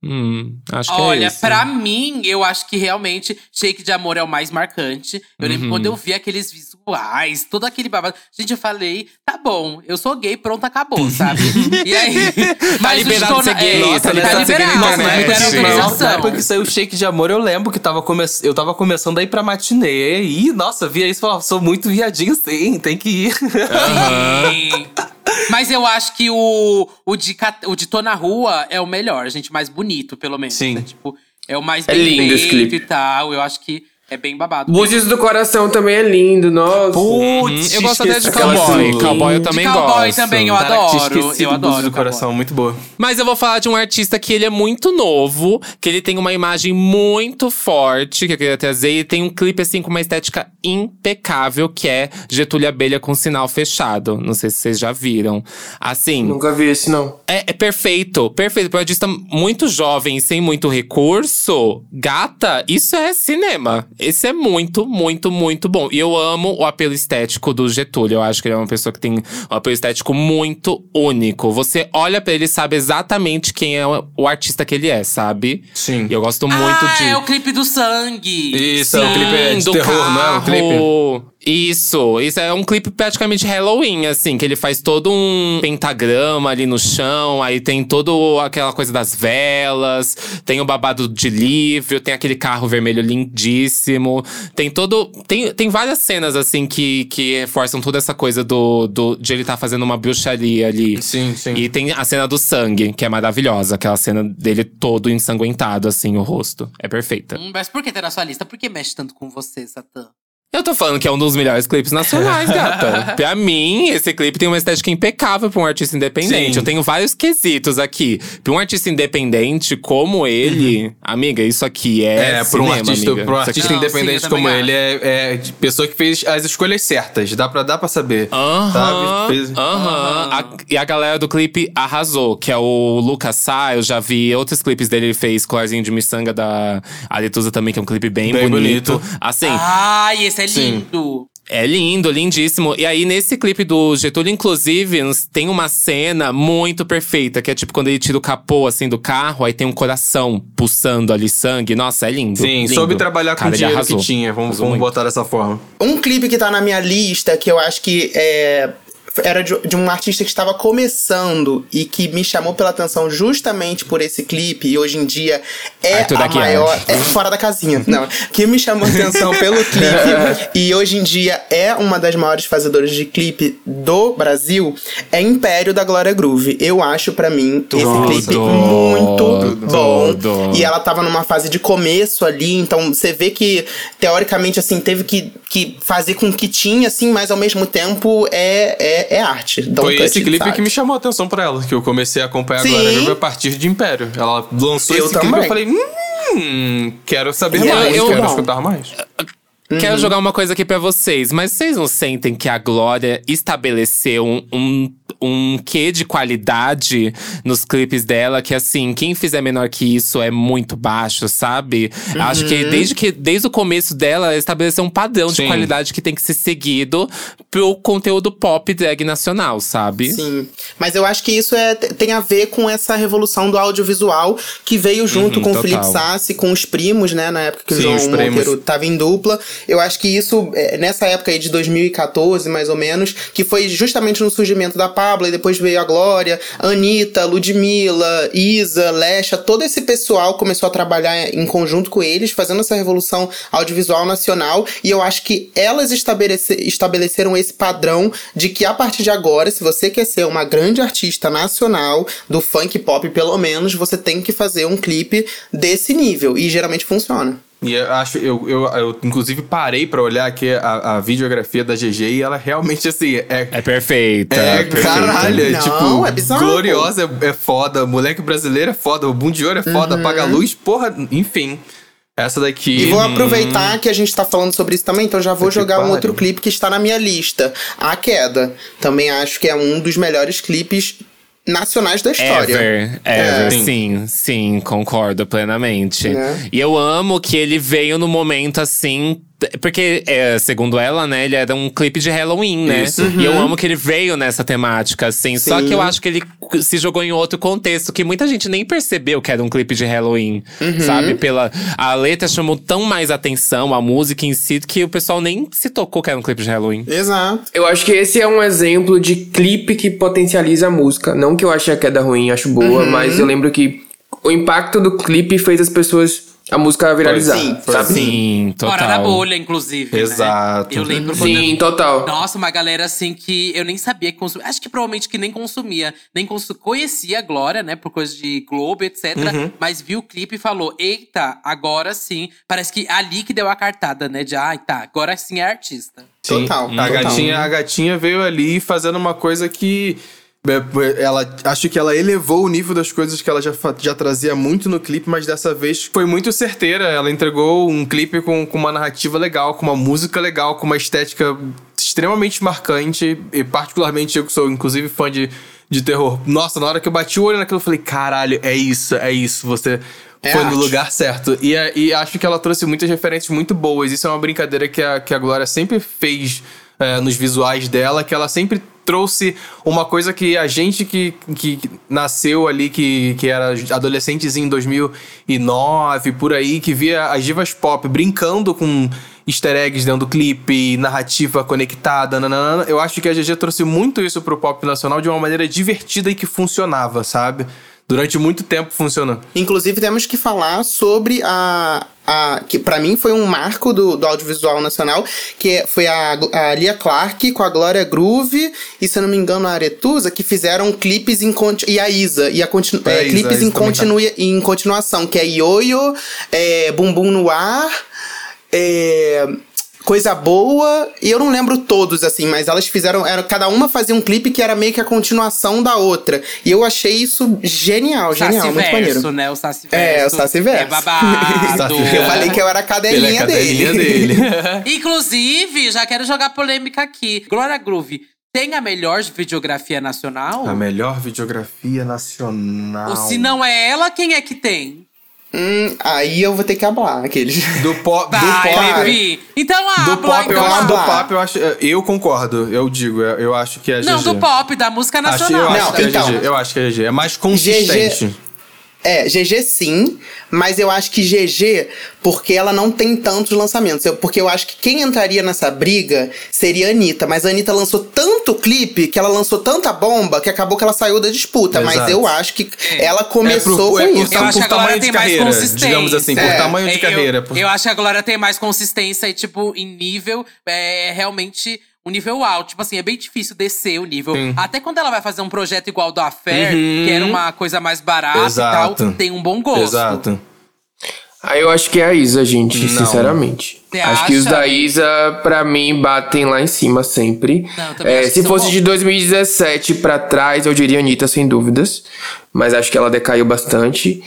Hum, acho que é Olha, esse. pra mim, eu acho que realmente Shake de Amor é o mais marcante. Eu lembro Uhum. quando eu vi aqueles visuais, todo aquele babado. Gente, eu falei, tá bom, eu sou gay, pronto, acabou, sabe? e aí. Tá liberado Dona- ser gay, é, tá tá liberado ser gay na liberado, internet. mas Sim. era Na época que saiu o Shake de Amor, eu lembro que tava come... eu tava começando a ir pra matinê. E, nossa, via isso e falava, sou muito viadinho sim, tem que ir. Sim. Mas eu acho que o, o, de, o de Tô na Rua é o melhor, gente, mais bonito, pelo menos. Sim. né? Tipo, é o mais É bem lindo esse clipe. e tal. Eu acho que é bem babado. Búzios do Coração também é lindo, nossa. Putz, eu gosto até de cowboy. Cowboy eu De também cowboy gosto. também, eu adoro. Eu adoro. do cowboy. coração, muito boa. Mas eu vou falar de um artista que ele é muito novo, que ele tem uma imagem muito forte, que eu queria trazer, e tem um clipe assim com uma estética impecável, que é Getúlio Abelha com sinal fechado. Não sei se vocês já viram. Assim, Nunca vi esse, não. é, é perfeito, perfeito. Para um artista muito jovem e sem muito recurso, gata, isso é cinema. Esse é muito, muito, muito bom. E eu amo o apelo estético do Getúlio. Eu acho que ele é uma pessoa que tem um apelo estético muito único. Você olha pra ele e sabe exatamente quem é o o artista que ele é, sabe? Sim. E eu gosto muito ah, de. é o clipe do sangue. Isso, é um clipe é de do terror, não é um clipe? Carro. Isso, isso é um clipe praticamente Halloween, assim, que ele faz todo um pentagrama ali no chão, aí tem toda aquela coisa das velas, tem o babado de livro, tem aquele carro vermelho lindíssimo, tem todo. Tem, tem várias cenas, assim, que, que reforçam toda essa coisa do, do, de ele estar fazendo uma bruxaria ali. Sim, sim. E tem a cena do sangue, que é maravilhosa, aquela cena dele todo ensanguentado, assim, o rosto. É perfeita. Hum, Mas por que tá na sua lista? Por que mexe tanto com você, Satã? Eu tô falando que é um dos melhores clipes nacionais, gata. pra mim, esse clipe tem uma estética impecável pra um artista independente. Sim. Eu tenho vários quesitos aqui. Pra um artista independente como ele, amiga, isso aqui é. É, pra um cinema, artista, amiga. pra um artista Não, sim, independente eu como ele, é, é pessoa que fez as escolhas certas. Dá pra, dá pra saber. Aham, sabe? Fez- aham. E a galera do clipe arrasou, que é o Lucas Sá. Eu já vi outros clipes dele, ele fez Colarzinho de Miçanga da Aretusa também, que é um clipe bem, Bem bonito. bonito. Assim, Ai, esse é Sim. lindo. É lindo, lindíssimo. E aí, nesse clipe do Getúlio, inclusive, tem uma cena muito perfeita, que é tipo quando ele tira o capô assim do carro, aí tem um coração pulsando ali sangue. Nossa, é lindo. Sim, lindo. soube trabalhar com Cara, o dinheiro arrasou. que tinha. Vamos, Arrasou vamos muito. botar dessa forma. Um clipe que tá na minha lista, que eu acho que é, era de, de um artista que estava começando e que me chamou pela atenção justamente por esse clipe, e hoje em dia é a maior. É fora da casinha, não. Que me chamou a atenção pelo clipe e hoje em dia é uma das maiores fazedoras de clipe do Brasil, é Império da Glória Groove. Eu acho pra mim esse clipe muito bom. E ela tava numa fase de começo ali, então você vê que, teoricamente, assim, teve que, que fazer com o que tinha, assim, mas ao mesmo tempo é, é, é arte. Don't Foi esse clipe sabe? que me chamou a atenção pra ela, que eu comecei a acompanhar Sim. agora Groove a partir de Império. Ela lançou Eu esse clipe e também. eu falei, hum, quero saber E é mais, muito quero bom. escutar mais. Quero Uhum. jogar uma coisa aqui pra vocês, mas vocês não sentem que a Glória estabeleceu um, um, um quê de qualidade nos clipes dela? Que assim, quem fizer menor que isso é muito baixo, sabe? Acho que Uhum. desde, que desde o começo dela, ela estabeleceu um padrão Sim. de qualidade que tem que ser seguido pro conteúdo pop drag nacional, sabe? Sim. Mas eu acho que isso é, tem a ver com essa revolução do audiovisual que veio junto Uhum, com o total. Felipe Sassi, com os primos, né? Na época que Sim, o João. Monteiro tava em dupla. Eu acho que isso, é, nessa época aí de 2014, mais ou menos, que foi justamente no surgimento da Pablo, e depois veio a Glória, Anitta, Ludmilla, Isa, Lesha, todo esse pessoal começou a trabalhar em conjunto com eles, fazendo essa revolução audiovisual nacional. E eu acho que elas estabelece, estabeleceram esse padrão de que a partir de agora, se você quer ser uma grande artista nacional, do funk pop pelo menos, você tem que fazer um clipe desse nível. E geralmente funciona. E eu acho, eu, eu, eu inclusive parei pra olhar aqui a, a videografia da GG e ela realmente, assim, é. É perfeita. É, perfeita. caralho, é Não, tipo, é bizarro, gloriosa é, é foda, moleque brasileiro é foda, o Boom de Ouro é foda, apaga a luz, porra, enfim. Essa daqui. Uhum. E vou aproveitar que a gente tá falando sobre isso também, então já vou Que jogar um outro clipe que está na minha lista. A Queda. Também acho que é um dos melhores clipes nacionais da história. Ever, É. ever, sim, sim, concordo plenamente. Né? E eu amo que ele veio no momento assim Porque, é, segundo ela, né, ele era um clipe de Halloween, né? Isso. E eu amo que ele veio nessa temática, assim. Só Sim. que eu acho que ele se jogou em outro contexto, que muita gente nem percebeu que era um clipe de Halloween, sabe? Pela, a letra chamou tão mais atenção, a música em si, que o pessoal nem se tocou que era um clipe de Halloween. Exato. Eu acho que esse é um exemplo de clipe que potencializa a música. Não que eu ache a queda ruim, acho boa, mas eu lembro que o impacto do clipe fez as pessoas a música viralizar. Sim, sabe? Sim, total. Fora da bolha, inclusive. né? Exato. Eu lembro quando. Sim, total. Nossa, uma galera assim que eu nem sabia que consumia. Acho que provavelmente que nem consumia. Nem consu conhecia a Glória, né? Por coisa de Globo, etc. Uhum. Mas viu o clipe e falou: Eita, agora sim. Parece que ali que deu a cartada, né? De ai, tá, agora sim é artista. Sim. Total, A total. gatinha, a gatinha veio ali fazendo uma coisa que. É, Ela, acho que ela elevou o nível das coisas que ela já, já trazia muito no clipe, mas dessa vez foi muito certeira. Ela entregou um clipe com, com uma narrativa legal, com uma música legal, com uma estética extremamente marcante. E particularmente eu que sou, inclusive, fã de, de terror. Nossa, na hora que eu bati o olho naquilo, eu falei: caralho, é isso, é isso. Você É foi arte. no lugar certo. E, é- e acho que ela trouxe muitas referências muito boas. Isso é uma brincadeira que a, que a Glória sempre fez é, nos visuais dela, que ela sempre trouxe uma coisa que a gente que, que nasceu ali, que, que era adolescentezinho em 2009, por aí, que via as divas pop brincando com easter eggs dentro do clipe, narrativa conectada, nananana. eu acho que a GG trouxe muito isso pro pop nacional de uma maneira divertida e que funcionava, sabe? Durante muito tempo funcionou. Inclusive, temos que falar sobre a. a que para mim foi um marco do, do audiovisual nacional, que é- foi a, a Lia Clark com a Glória Groove e, se eu não me engano, a Aretusa, que fizeram clipes em. E a Isa. E a continu, É, é, Isa, clipes Isa em, tá. continua, em continuação, que é Ioio, é, Bumbum no Ar, é, Coisa Boa, e eu não lembro todos, assim, mas elas fizeram. Era, cada uma fazia um clipe que era meio que a continuação da outra. E eu achei isso genial, genial, muito maneiro. Né? O Saciverso. É, o Saciverso. É babado. Eu falei que eu era a cadelinha, é a cadelinha dele. dele. Inclusive, já quero jogar polêmica aqui. Glória Groove tem a melhor videografia nacional? A melhor videografia nacional. Ou se não é ela, quem é que tem? Hum, aí eu vou ter que hablar, aqueles. Do pop. Vai, do pop. Levi. Então Do habla, pop, eu então acho, do pop, eu acho. Eu concordo, eu digo, eu, eu acho que é a Não, GG. do pop, da música Acho, nacional. eu Não, acho que é a então. GG. Eu acho que é a GG. É mais consistente. É, GG sim, mas eu acho que GG, porque ela não tem tantos lançamentos. Eu- porque eu acho que quem entraria nessa briga seria a Anitta. Mas a Anitta lançou tanto clipe, que ela lançou tanta bomba, que acabou que ela saiu da disputa. Mas Exato. eu acho que É. ela começou é com é por, isso. Eu por acho que a tamanho Glória de tem mais carreira, consistência. digamos assim, por É. tamanho de carreira. Por- eu acho que a Glória tem mais consistência e, tipo, em nível, é realmente um nível alto. Tipo assim, é bem difícil descer o nível. Sim. Até quando ela vai fazer um projeto igual do Affair, que era uma coisa mais barata Exato. e tal, tem um bom gosto. Exato. Aí eu acho que é a Isa, gente, Não. sinceramente. Você acho que os acha? da Isa, pra mim, batem lá em cima sempre. Não, É, se fosse bons. de 2017 pra trás, eu diria Anitta, sem dúvidas. Mas acho que ela decaiu bastante.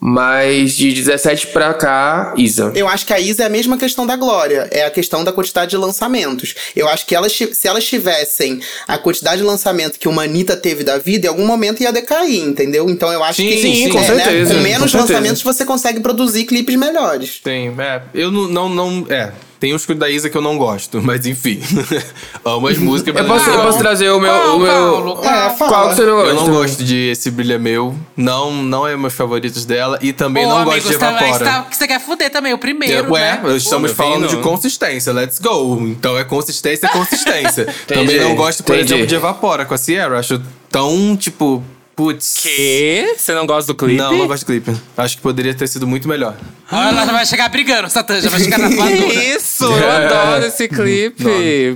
Mas de 17 pra cá, Isa. Eu acho que a Isa é a mesma questão da Glória. É a questão da quantidade de lançamentos. Eu acho que elas, se elas tivessem a quantidade de lançamento que uma Anitta teve da vida, em algum momento ia decair, entendeu? Então eu acho Sim, que sim, com né, certeza, com com menos certeza. lançamentos você consegue produzir clipes melhores. Tem, é. Eu não, não, não. É. Tem os da Isa que eu não gosto, mas enfim. Amo as músicas. Eu posso, eu posso trazer o meu. Qual, o meu Paulo? É, qual fala. que você não gosta? Eu não gosto de Esse Brilho é Meu. Não, não é meus favoritos dela. E também Ô, não amigo, gosto de tá- Evapora. você tá- você quer fuder também, o primeiro, Ué, né? estamos Pô, falando de consistência, let's go. Então é consistência, é consistência. Também não gosto, por entendi. exemplo, de Evapora com a Sierra. Acho tão, tipo, putz. Que? Você não gosta do clipe? Não, não gosto do clipe. Acho que poderia ter sido muito melhor. Olha, ela já vai chegar brigando, Satã, já vai chegar na Que voadora. isso? Eu adoro esse clipe.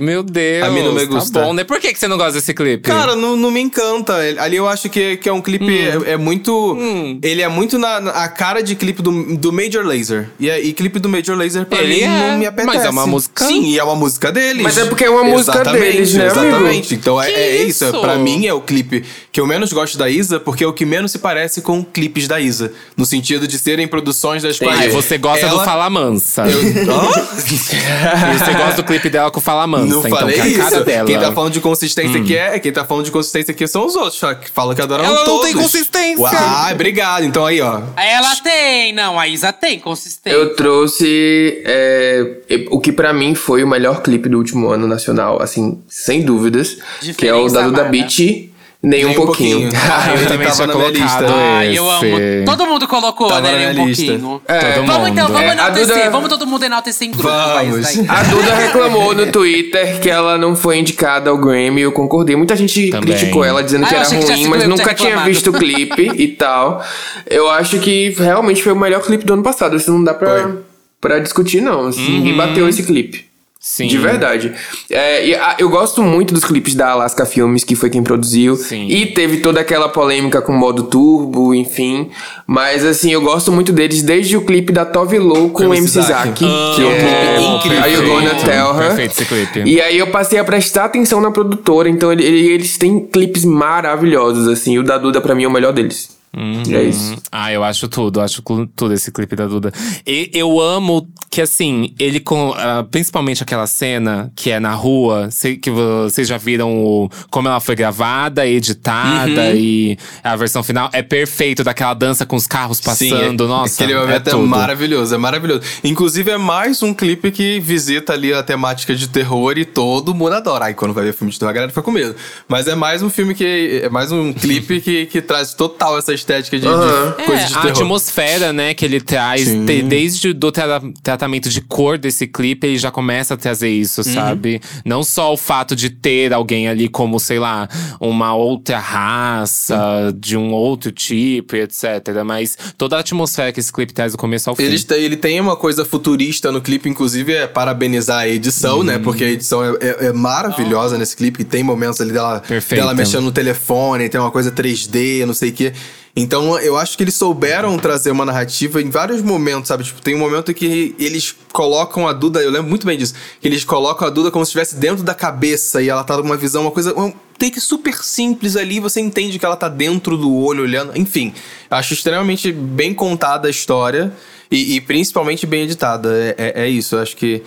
Meu Deus. A mim não me Tá gusta. bom, né? Por que, que você não gosta desse clipe? Cara, não, não me encanta. Ali eu acho que, que é um clipe. É, é muito. Ele é muito na, na- a cara de clipe do, do Major Laser. E, é- e clipe do Major Laser pra Ele mim é, não me apetece. mas é uma música- Sim, e é uma música deles. Mas é porque é uma música Exatamente, deles, né, amigo? Exatamente. Então é, é isso. isso? Pra mim é o clipe que eu menos gosto da Isa, porque é o que menos se parece com clipes da Isa. No sentido de serem produções das quais Ah, você gosta ela- do Fala Mansa. Eu- você gosta do clipe dela com Fala Mansa. Não então, falei que a cara isso. dela. Hum. Quem tá falando de consistência aqui é. Quem tá falando de consistência aqui são os outros, só que falam que adoram Ela não todos. tem consistência. Ah, obrigado. Então aí, ó. Ela tem, não, a Isa tem consistência. Eu trouxe é, o que pra mim foi o melhor clipe do último ano nacional, assim, sem dúvidas, que é o Diferença da Duda. Beat, nem, um pouquinho. Ah, eu também tava tinha na minha colocado lista. Ah, eu amo. Todo mundo colocou, Tava né? nem Um lista. pouquinho. É, Todo Vamos então, mundo. vamos É, enaltecer. Duda- Vamos todo mundo enaltecer em grupo. Vamos. A Duda reclamou no Twitter que ela não foi indicada ao Grammy, eu concordei. Muita gente Também. criticou ela dizendo Ah, que era que ruim, sido mas que nunca tinha visto o clipe e tal. Eu acho que realmente foi o melhor clipe do ano passado. Isso não dá pra, Foi. pra discutir, não. Assim, Ninguém bateu esse clipe. Sim. De verdade. É, eu gosto muito dos clipes da Alaska Filmes, que foi quem produziu. Sim. E teve toda aquela polêmica com o modo turbo, enfim. Mas assim, eu gosto muito deles desde o clipe da Tove Lo com o MC Zack. Ah, que é é incrível. Are You Gonna Perfeito. Tell Her? Perfeito esse clipe. E aí eu passei a prestar atenção na produtora. Então ele- ele- eles têm clipes maravilhosos, assim. O da Duda, pra mim, é o melhor deles. É isso. Ah, eu acho tudo, acho tudo esse clipe da Duda. E eu amo que, assim, ele com. ah, principalmente aquela cena que é na rua, sei que vocês já viram o, como ela foi gravada, editada Uhum. e a versão final é perfeito, daquela dança com os carros passando. é- Nossa, Aquele é momento é, tudo. maravilhoso, é maravilhoso. Inclusive, é mais um clipe que visita ali a temática de terror e todo mundo adora. Aí quando vai ver filme de terror, a galera fica com medo. Mas é mais um filme que. É mais um clipe que, que traz total essa estética de, de Aham. coisa É, de a terror. atmosfera, né, que ele traz, te- desde do tra- tratamento de cor desse clipe, ele já começa a trazer isso, Uhum. sabe? Não só o fato de ter alguém ali como, sei lá, uma outra raça, de um outro tipo, etc. Mas toda a atmosfera que esse clipe traz do começo ao fim. Eles têm- ele tem uma coisa futurista no clipe, inclusive é parabenizar a edição, né? Porque a edição é, é- é maravilhosa nesse clipe. E tem momentos ali dela, dela mexendo no telefone, tem uma coisa 3D, não sei o quê. Então eu acho que eles souberam trazer uma narrativa em vários momentos, sabe? Tipo, tem um momento que eles colocam a Duda, eu lembro muito bem disso, que eles colocam a Duda como se estivesse dentro da cabeça e ela tá numa visão, uma coisa. Um take super simples ali, você entende que ela tá dentro do olho olhando. Enfim, acho extremamente bem contada a história e, e principalmente bem editada. É, é- é isso, eu acho que.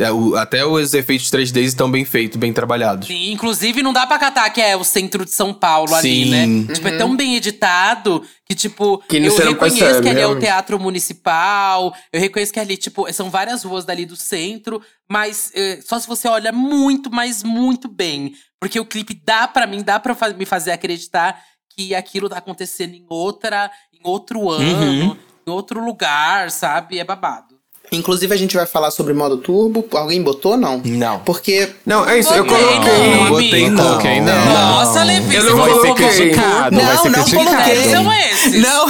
É, o- até os efeitos 3D estão bem feitos, bem trabalhados. Sim, inclusive não dá pra catar que é o centro de São Paulo ali, Sim. né? Tipo, é tão bem editado que, tipo, Que eu reconheço percebe, que ali é o realmente. Teatro Municipal, eu reconheço que ali, tipo, são várias ruas dali do centro, mas eh, só se você olha muito, mas muito bem. Porque o clipe dá pra mim, dá pra me fazer acreditar que aquilo tá acontecendo em outra, em outro ano, em outro lugar, sabe? É babado. Inclusive, a gente vai falar sobre modo turbo. Alguém botou, não? Não. Porque Não, é isso. Eu Botei, coloquei. não, botei, amigo. não. Coloquei, não. Nossa, Levi, Eu você não vai ser coloquei. Não, ser não criticado. coloquei. São esses. Não,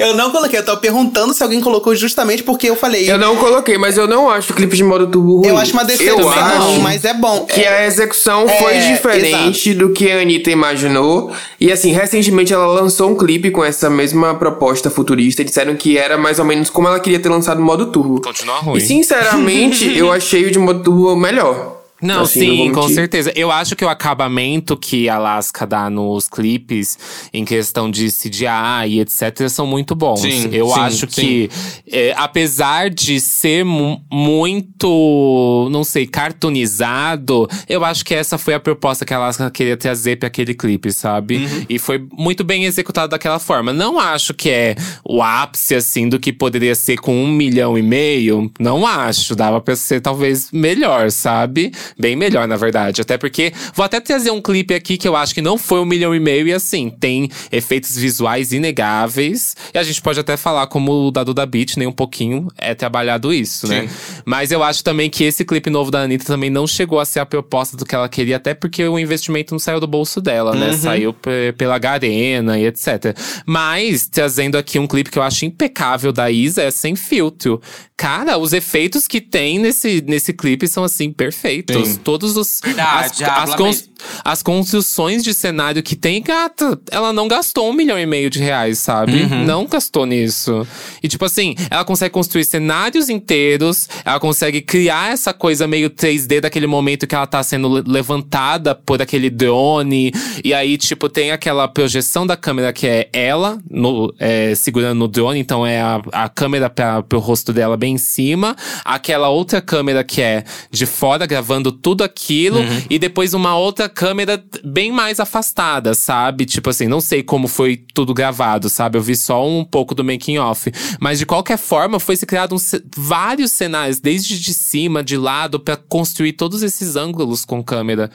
eu não coloquei. Eu tô perguntando se alguém colocou justamente porque eu falei. Eu não coloquei, mas eu não acho o clipe de modo turbo ruim. Eu acho uma decepção, Eu acho mas é bom. que a execução É, foi diferente do que a Anitta imaginou. E assim, recentemente ela lançou um clipe com essa mesma proposta futurista. E disseram que era mais ou menos como ela queria ter lançado o modo turbo. Continua ruim. E sinceramente, eu achei o de turbo melhor. Não, Assim, sim, com certeza. Eu acho que o acabamento que a Alaska dá nos clipes, em questão de CGI e etc., são muito bons. Sim, eu sim, acho que, é, apesar de ser mu- muito, não sei, cartoonizado, eu acho que essa foi a proposta que a Alaska queria trazer pra aquele clipe, sabe? Uhum. E foi muito bem executado daquela forma. Não acho que é o ápice, assim, do que poderia ser com um milhão e meio. Não acho. Dava pra ser talvez melhor, sabe? Bem melhor, na verdade. Até porque vou até trazer um clipe aqui que eu acho que não foi um milhão e meio e assim, tem efeitos visuais inegáveis. E a gente pode até falar como o da Duda Beat, nem um pouquinho é trabalhado isso, né? Mas eu acho também que esse clipe novo da Anitta também não chegou a ser a proposta do que ela queria, até porque o investimento não saiu do bolso dela, né? Saiu pe- pela Garena e etc. Mas, trazendo aqui um clipe que eu acho impecável da Isa, é Sem Filtro. Cara, os efeitos que tem nesse, nesse clipe são, assim, perfeitos. Sim. todos os Verdade, as, as, cons- as construções de cenário que tem, gata, ela não gastou um milhão e meio de reais, sabe? Uhum. Não gastou nisso. E tipo assim, ela consegue construir cenários inteiros, ela consegue criar essa coisa meio 3D daquele momento que ela tá sendo le- levantada por aquele drone. E aí, tipo, tem aquela projeção da câmera que é ela no, é, segurando no drone, então é a, a câmera pra, pro rosto dela bem em cima. Aquela outra câmera que é de fora, gravando tudo aquilo. E depois uma outra câmera bem mais afastada, sabe? Tipo assim, não sei como foi tudo gravado, sabe? Eu vi só um pouco do making off. Mas de qualquer forma, foi se criado um vários cenários, desde de cima, de lado, pra construir todos esses ângulos com câmera.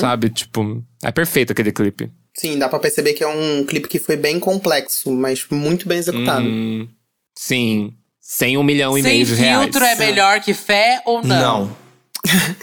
Sabe? Tipo, é perfeito aquele clipe. Sim, dá pra perceber que é um clipe que foi bem complexo, mas muito bem executado. Hum, sim. Sem um milhão e Sem meio de reais. filtro é melhor que fé ou não? Não.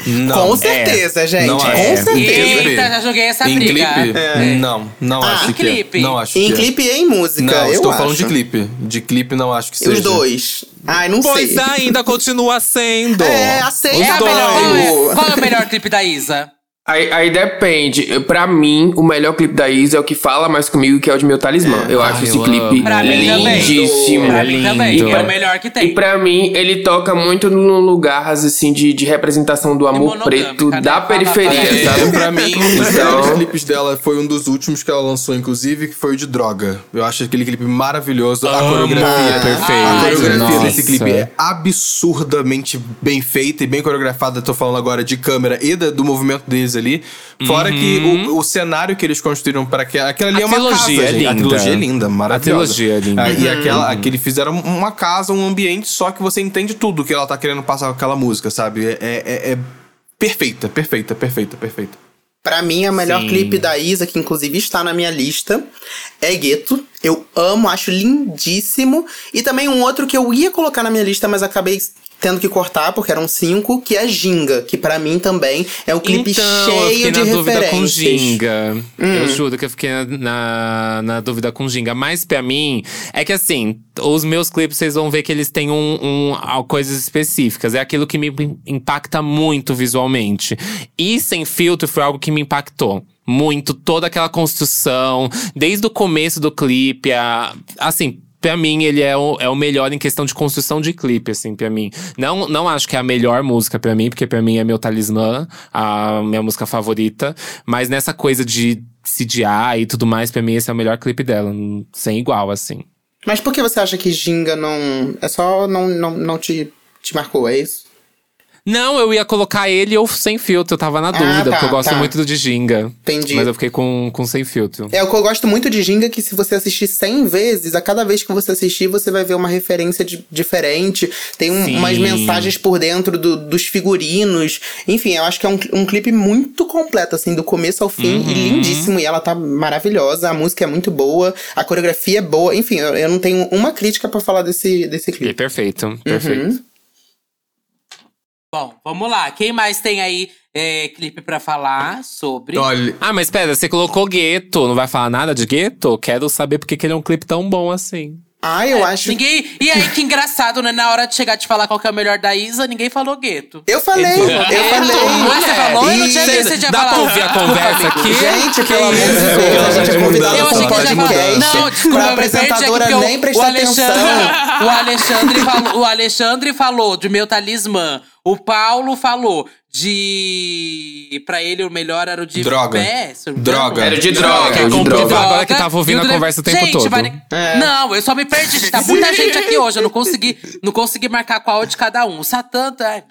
Não. Com certeza, gente. Não com é. certeza. Eita, já joguei essa Em briga. clipe? É. Não, não Ah, acho em que clipe? é. Não acho Em que é. clipe e em música, Não, eu estou acho. falando de clipe. De clipe não acho que seja. os dois. Ai, não Pois sei. ainda continua sendo. É, aceita. É a dois. melhor, qual, é, qual é o melhor clipe da Isa? Aí, aí depende. Pra mim, o melhor clipe da Isa é o que fala mais comigo, que é o de meu talismã. Eu acho Ai, esse eu clipe amo. Pra mim também. lindíssimo. Pra É mim também. lindo. É o melhor que tem. E pra mim, ele toca muito no lugar, assim, de, de representação do amor preto né? da periferia, fala. sabe? É, pra mim, um dos Então- clipes dela foi um dos últimos que ela lançou, inclusive, que foi o de Droga. Eu acho aquele clipe maravilhoso. A coreografia. Perfeito. A coreografia Nossa. desse clipe é absurdamente bem feita e bem coreografada. Tô falando agora de câmera e da- do movimento deles ali. Fora que o, o cenário que eles construíram para que aquela ali A é uma trilogia casa, é gente. A linda. trilogia é linda, maravilhosa. trilogia é linda. Ah, E aquela, aquele fizeram uma casa, um ambiente, só que você entende tudo que ela tá querendo passar com aquela música, sabe? É, é- é perfeita, perfeita, perfeita, perfeita. Pra mim, a melhor Sim. clipe da Isa, que inclusive está na minha lista, é Gueto. Eu amo, acho lindíssimo. E também um outro que eu ia colocar na minha lista, mas acabei tendo que cortar, porque eram cinco, que é Ginga, que pra mim também é um clipe então, eu cheio fiquei de na dúvida com. Ginga. Eu juro que eu fiquei na, na, na dúvida com Ginga. Mas pra mim, é que assim, os meus clipes, vocês vão ver que eles têm um, um- coisas específicas. É aquilo que me impacta muito visualmente. E Sem Filtro foi algo que me impactou. Muito, toda aquela construção, desde o começo do clipe, a, assim, Pra mim, ele é o, é o melhor em questão de construção de clipe, assim, pra mim. Não, não acho que é a melhor música pra mim, porque pra mim é meu talismã, a minha música favorita. Mas nessa coisa de CGI e tudo mais, pra mim esse é o melhor clipe dela. n- Sem igual, assim. Mas por que você acha que Ginga não. É só não, não, não te, te marcou, é isso? Não, eu ia colocar ele ou sem filtro, eu tava na dúvida, tá, porque eu gosto tá. muito do de Ginga. Entendi. Mas eu fiquei com, com sem filtro. É o que eu gosto muito de Ginga, que se você assistir 100 vezes, a cada vez que você assistir, você vai ver uma referência di- diferente. Tem um- umas mensagens por dentro do- dos figurinos. Enfim, eu acho que é um, um clipe muito completo, assim, do começo ao fim. Uhum. E lindíssimo. E ela tá maravilhosa, a música é muito boa, a coreografia é boa. Enfim, eu, eu não tenho uma crítica pra falar desse, desse E clipe. perfeito, perfeito. Uhum. Bom, vamos lá. Quem mais tem aí é, clipe pra falar sobre? Olha, Ah, mas pera, você colocou Gueto, não vai falar nada de Gueto? Quero saber porque que ele é um clipe tão bom assim. Ah, eu acho. Ninguém. E aí, que engraçado, né? Na hora de chegar de falar qual que é o melhor da Isa, ninguém falou gueto. Eu falei, eu falei. Ah, você falou? Eu não tinha visto, você tinha dá pra falado. ouvir a conversa aqui? Gente, pelo amor de? Deus, já gente é convidada Eu achei que ele já falou. Não, desculpa, pra eu é apresentadora nem Alexandre, atenção. o Alexandre falou, o Alexandre falou de meu talismã. O Paulo falou de. Pra ele, o melhor era o de Droga. pé, Droga. Era de droga, que é o de droga. agora que tava ouvindo a conversa o tempo gente, todo. vai- É. Não, eu só me perdi. Tá muita gente aqui hoje. Eu não consegui, não consegui marcar qual de cada um. O Satã tá-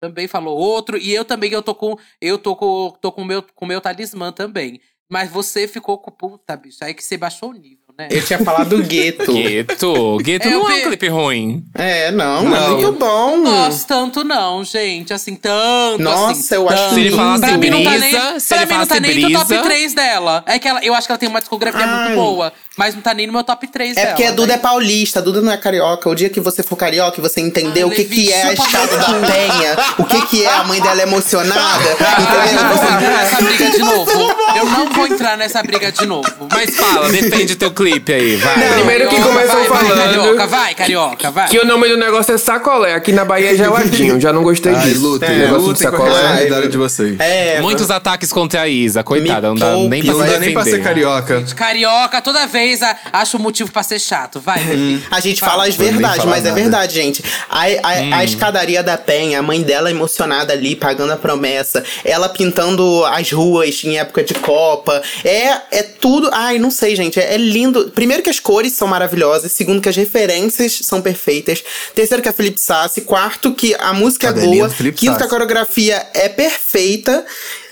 também falou outro. E eu também, eu tô com. Eu tô com, tô com o meu, com o meu talismã também. Mas você ficou com. Puta, bicho. Aí que você baixou o nível, né? Eu tinha falado gueto. Gueto. Gueto É, não é um clipe ruim. É, não, Não. é muito bom. Nossa, tanto não, gente. Assim, tanto. Nossa, assim, eu acho tanto. Se ele falasse pra mim não tá nem, se pra ele mim não tá nem top brisa- 3 dela. É que ela, eu acho que ela tem uma discografia Ai. muito boa. Mas não tá nem no meu top 3 É dela, porque a Duda né? é paulista, a Duda não é carioca. O dia que você for carioca e você entender Ah, o que, Levi, que é a escada da penha, o que, que é a mãe dela emocionada, Eu não entendeu? vou Você- entrar nessa briga de novo. Eu não vou entrar nessa briga de novo. Mas fala, defende teu clipe aí, vai. Primeiro que começam vai, vai, falando carioca, vai, carioca, vai. que o nome do negócio é sacolé. Aqui na Bahia é geladinho. Já não gostei Ai, disso. lutem, Esse negócio de lutem com a sacolé. responsabilidade de vocês. É, Muitos ataques contra a Isa, coitada, não dá nem pra Não dá nem pra ser carioca. Carioca, toda vez a- acha um motivo pra ser chato. Vai, Levi. A gente Vai. fala as verdades, mas é nada. verdade, gente. A, a, Hum. a escadaria da Penha, a mãe dela emocionada ali, pagando a promessa. Ela pintando as ruas em época de Copa. É, é tudo. Ai, não sei, gente. É, é lindo. Primeiro que as cores são maravilhosas. Segundo que as referências são perfeitas. Terceiro que a Felipe Sassi. Quarto que a música é Cabelinho boa. do Felipe Quinto que a coreografia é perfeita.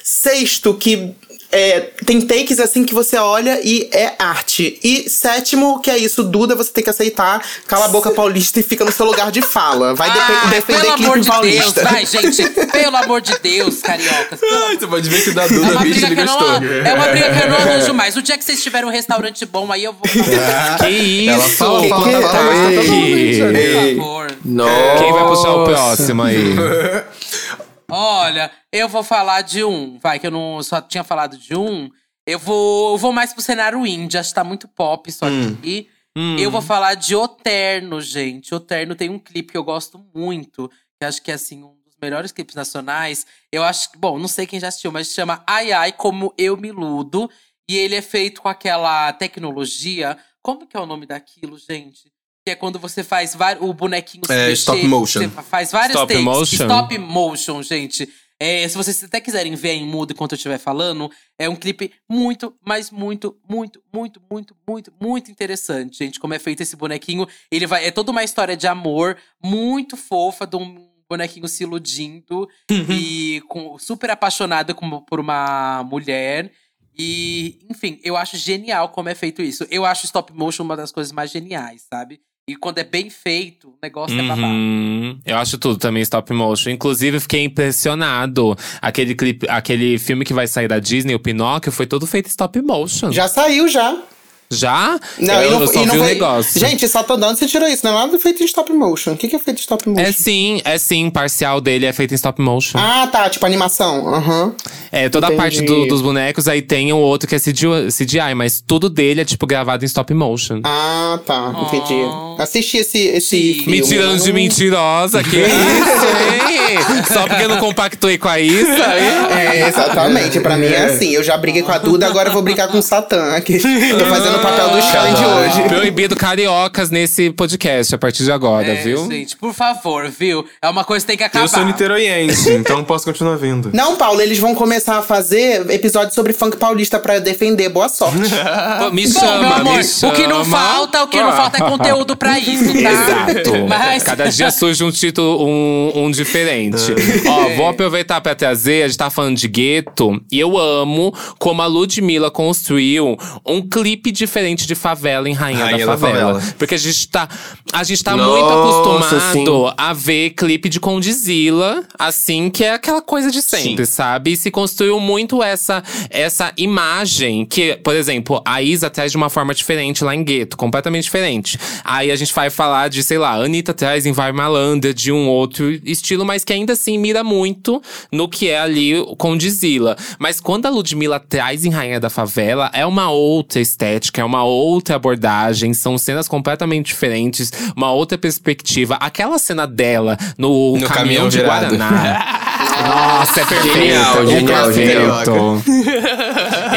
Sexto que é, tem takes assim que você olha e é arte. E sétimo, que é isso, Duda, você tem que aceitar, cala a boca paulista e fica no seu lugar de fala. Vai Ai, defender pelo clipe amor de Deus, paulista. vai, gente. Pelo amor de Deus, cariocas. Ai, você pode ver que o da É Duda uma, bicho briga ele que eu não, gostou. é uma briga que eu não arranjo mais. O dia que vocês tiverem um restaurante bom, aí eu vou falar. Que isso? Ela fala, que tá? favor. Nossa. Quem vai puxar o próximo aí? Olha, eu vou falar de um. Vai, que eu não só tinha falado de um. Eu vou, eu vou mais pro cenário indie. Acho que tá muito pop isso aqui. Eu vou falar de Oterno, gente. Oterno tem um clipe que eu gosto muito. Que acho que é, assim, um dos melhores clipes nacionais. Eu acho que… Bom, não sei quem já assistiu, mas chama Ai Ai Como Eu Me Ludo. E ele é feito com aquela tecnologia… Como que é o nome daquilo, gente? Que é quando você faz vários, o bonequinho se É, mexer, stop motion. Você faz vários Stop takes. motion? Stop motion, gente. É, se vocês até quiserem ver em mudo enquanto eu estiver falando, é um clipe muito, mas muito, muito, muito, muito, muito, muito interessante, gente. Como é feito esse bonequinho. Ele vai. É toda uma história de amor muito fofa de um bonequinho se iludindo e com, super apaixonado com- por uma mulher. E, enfim, eu acho genial como é feito isso. Eu acho stop motion uma das coisas mais geniais, sabe? E quando é bem feito, o negócio é babado. Uhum. Eu acho tudo também stop motion. Inclusive, eu fiquei impressionado. Aquele clipe, aquele filme que vai sair da Disney, o Pinóquio, foi todo feito stop motion. Já saiu, já. Já? Não, eu, não, eu só e não vi o foi- negócio. Gente, só tô dando, você tirou isso. Não é nada feito em stop motion. O que, que é feito em stop motion? É sim, é sim. Parcial dele é feito em stop motion. Ah, tá. Tipo animação. Aham. é, toda a entendi. parte do- dos bonecos, aí tem o outro que é CGI, mas tudo dele é, tipo, gravado em stop motion. Ah, tá. Entendi. Assisti esse, esse Sim. filme. Me tirando de mentirosa, que isso, hein? Só porque eu não compactuei com a Isa, hein? É, exatamente. Pra mim é assim. Eu já briguei com a Duda, agora eu vou brigar com o Satã aqui. Tô fazendo o papel do Xande hoje. Proibido cariocas nesse podcast a partir de agora, É, viu? gente, por favor, viu? É uma coisa que tem que acabar. Eu sou niteroiense, então posso continuar vindo. Não, Paulo, eles vão começar a fazer episódios sobre funk paulista pra eu defender. Boa sorte. Pô, Me Bom, chama, meu amor, me chama. o que não falta, o que não falta é conteúdo pra isso, tá? Exato. Mas Cada dia surge um título, um, um diferente. Ó, vou aproveitar pra trazer, a gente tá falando de gueto, e eu amo como a Ludmilla construiu um clipe diferente de favela em Rainha, Rainha da, da favela. Favela. Porque a gente tá, a gente tá Nossa, muito acostumado sim. a ver clipe de Condizila, assim, que é aquela coisa de sempre, sabe? E se construiu muito essa, essa imagem que, por exemplo, a Isa traz de uma forma diferente lá em Gueto, completamente diferente. Aí a gente vai falar de, sei lá, a Anitta traz em Vai Malandra, de um outro estilo, mas que ainda assim mira muito no que é ali o Condizila. Mas quando a Ludmilla traz em Rainha da Favela, é uma outra estética, é uma outra abordagem, são cenas completamente diferentes, uma outra perspectiva. Aquela cena dela no, No caminhão, caminhão de virado. Guaraná. Nossa, é perfeito. Genial, genial.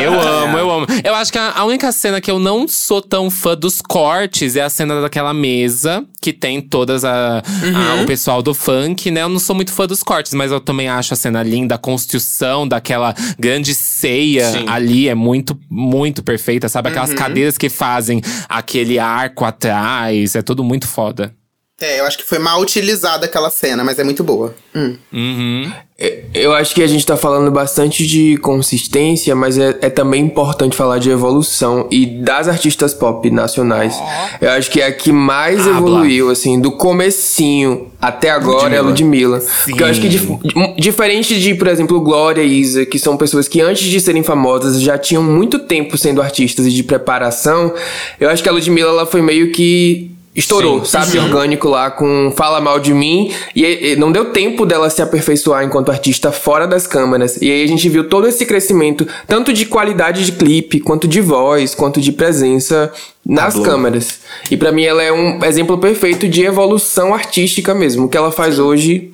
Eu amo, eu amo. Eu acho que a, a única cena que eu não sou tão fã dos cortes é a cena daquela mesa que tem todas a, a- o pessoal do funk, né? Eu não sou muito fã dos cortes, mas eu também acho a cena linda, a construção daquela grande ceia Sim. ali é muito, muito perfeita, sabe? Aquelas cadeiras que fazem aquele arco atrás, é tudo muito foda. É, eu acho que foi mal utilizada aquela cena, mas é muito boa. Hum. Uhum. É, Eu acho que a gente tá falando bastante de consistência, mas é, é também importante falar de evolução e das artistas pop nacionais. Eu acho que é a que mais Habla. evoluiu, assim, do comecinho até agora é a Ludmilla. Porque eu acho que dif- di- diferente de, por exemplo, Glória e Isa, que são pessoas que antes de serem famosas já tinham muito tempo sendo artistas e de preparação, eu acho que a Ludmilla ela foi meio que estourou, Sim. sabe? Orgânico lá com Fala Mal de Mim. E, e não deu tempo dela se aperfeiçoar enquanto artista fora das câmeras. E aí a gente viu todo esse crescimento, tanto de qualidade de clipe, quanto de voz, quanto de presença nas câmeras. E pra mim ela é um exemplo perfeito de evolução artística mesmo. O que ela faz hoje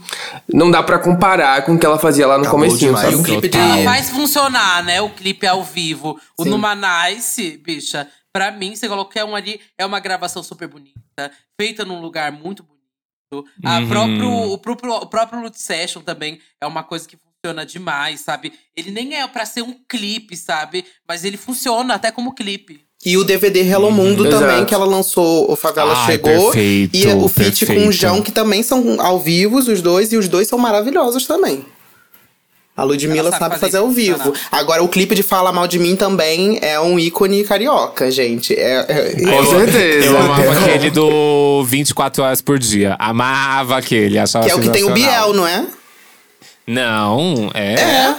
não dá pra comparar com o que ela fazia lá no Acabou comecinho, demais. E sabe? o clipe de. Ela faz funcionar, né? O clipe ao vivo. O Numanice, bicha, pra mim, você qualquer um ali, é uma gravação super bonita, feita num lugar muito bonito. A Uhum. próprio, o, próprio, o próprio Loot Session também é uma coisa que funciona demais, sabe? Ele nem é pra ser um clipe, sabe? Mas ele funciona até como clipe. E o DVD Hello Mundo Exato. também, que ela lançou, o Favela Ai, Chegou. perfeito, e o feat com o. João, que também são ao vivo, os dois, e os dois são maravilhosos também. A Ludmilla sabe, sabe fazer fazer ao vivo. Agora, o clipe de Fala Mal de Mim também é um ícone carioca, gente. É, é- Com certeza. Eu amava aquele do 24 horas por dia. Amava aquele, achava que é o que tem o. Biel, não é? Não, é.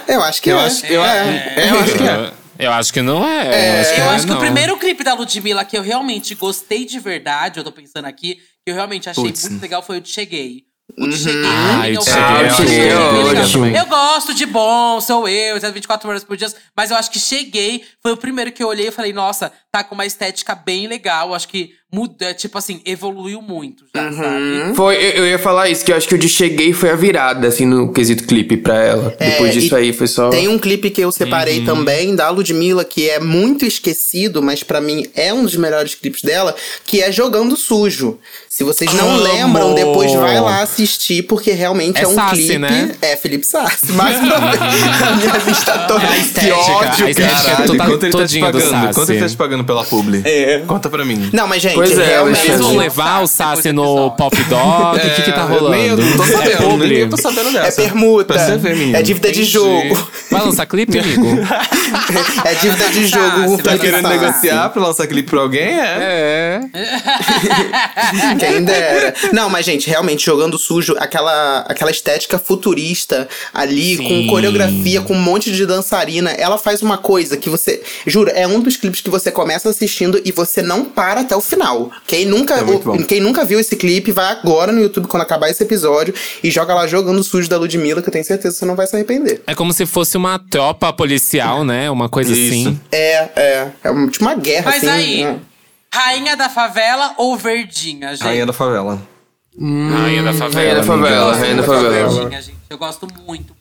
É, eu acho que Eu é. acho- eu- é. eu acho que é. Eu, acho que não é. eu acho que, Eu é, acho que o primeiro clipe da Ludmilla que eu realmente gostei de verdade, eu tô pensando aqui, que eu realmente achei Putz. muito legal foi o Cheguei. O de Cheguei. Ai, eu Cheguei é. Eu gosto de bom, sou eu, 24 horas por dia, mas eu acho que Cheguei foi o primeiro que eu olhei e falei, nossa, tá com uma estética bem legal, acho que muda, tipo assim, evoluiu muito já, Uhum. sabe? Foi, eu, eu ia falar isso, que eu acho que o de Cheguei foi a virada, assim, no quesito clipe pra ela. É, Depois disso aí foi só. Tem um clipe que eu separei também da Ludmilla, que é muito esquecido, mas pra mim é um dos melhores clipes dela, que é Jogando Sujo. Se vocês não Amo! lembram, depois vai lá assistir, porque realmente é, É um Sassi, clipe. né? É Felipe Sassi. Mais uma vez. A minha vista toda. a Que estética, ódio, a estética cara. é quanto ele tá te pagando? Quanto ele tá te pagando pela publi? É. Conta pra mim. Não, mas gente, Pois é, realmente. Eles vão Alexandre. levar o Sassi no. Pop Dog? O que que tá É, rolando? Nem eu não tô é sabendo, nem eu tô sabendo É dessa. permuta. Pra você ver, menino. É dívida de Entendi. jogo. Vai lançar clipe, amigo? É dívida de jogo. Tá querendo Sassi. negociar pra lançar clipe pra alguém? É. É. Quem dera. Não, mas, gente, realmente, jogando sujo, aquela, aquela estética futurista ali, Sim. com coreografia, com um monte de dançarina. Ela faz uma coisa que você. Juro, é um dos clipes que você começa assistindo e você não para até o final. Quem nunca, É bom. quem nunca viu esse clipe, vai agora no YouTube quando acabar esse episódio e joga lá jogando sujo da Ludmilla, que eu tenho certeza que você não vai se arrepender. É como se fosse uma tropa policial, né? Uma coisa Isso. assim. É, é. É um- tipo uma guerra, Mas assim. aí, né? Rainha da Favela ou Verdinha, gente? Rainha da favela. Rainha da favela. Rainha da favela, Rainha da favela. Verdinha, gente. Eu gosto muito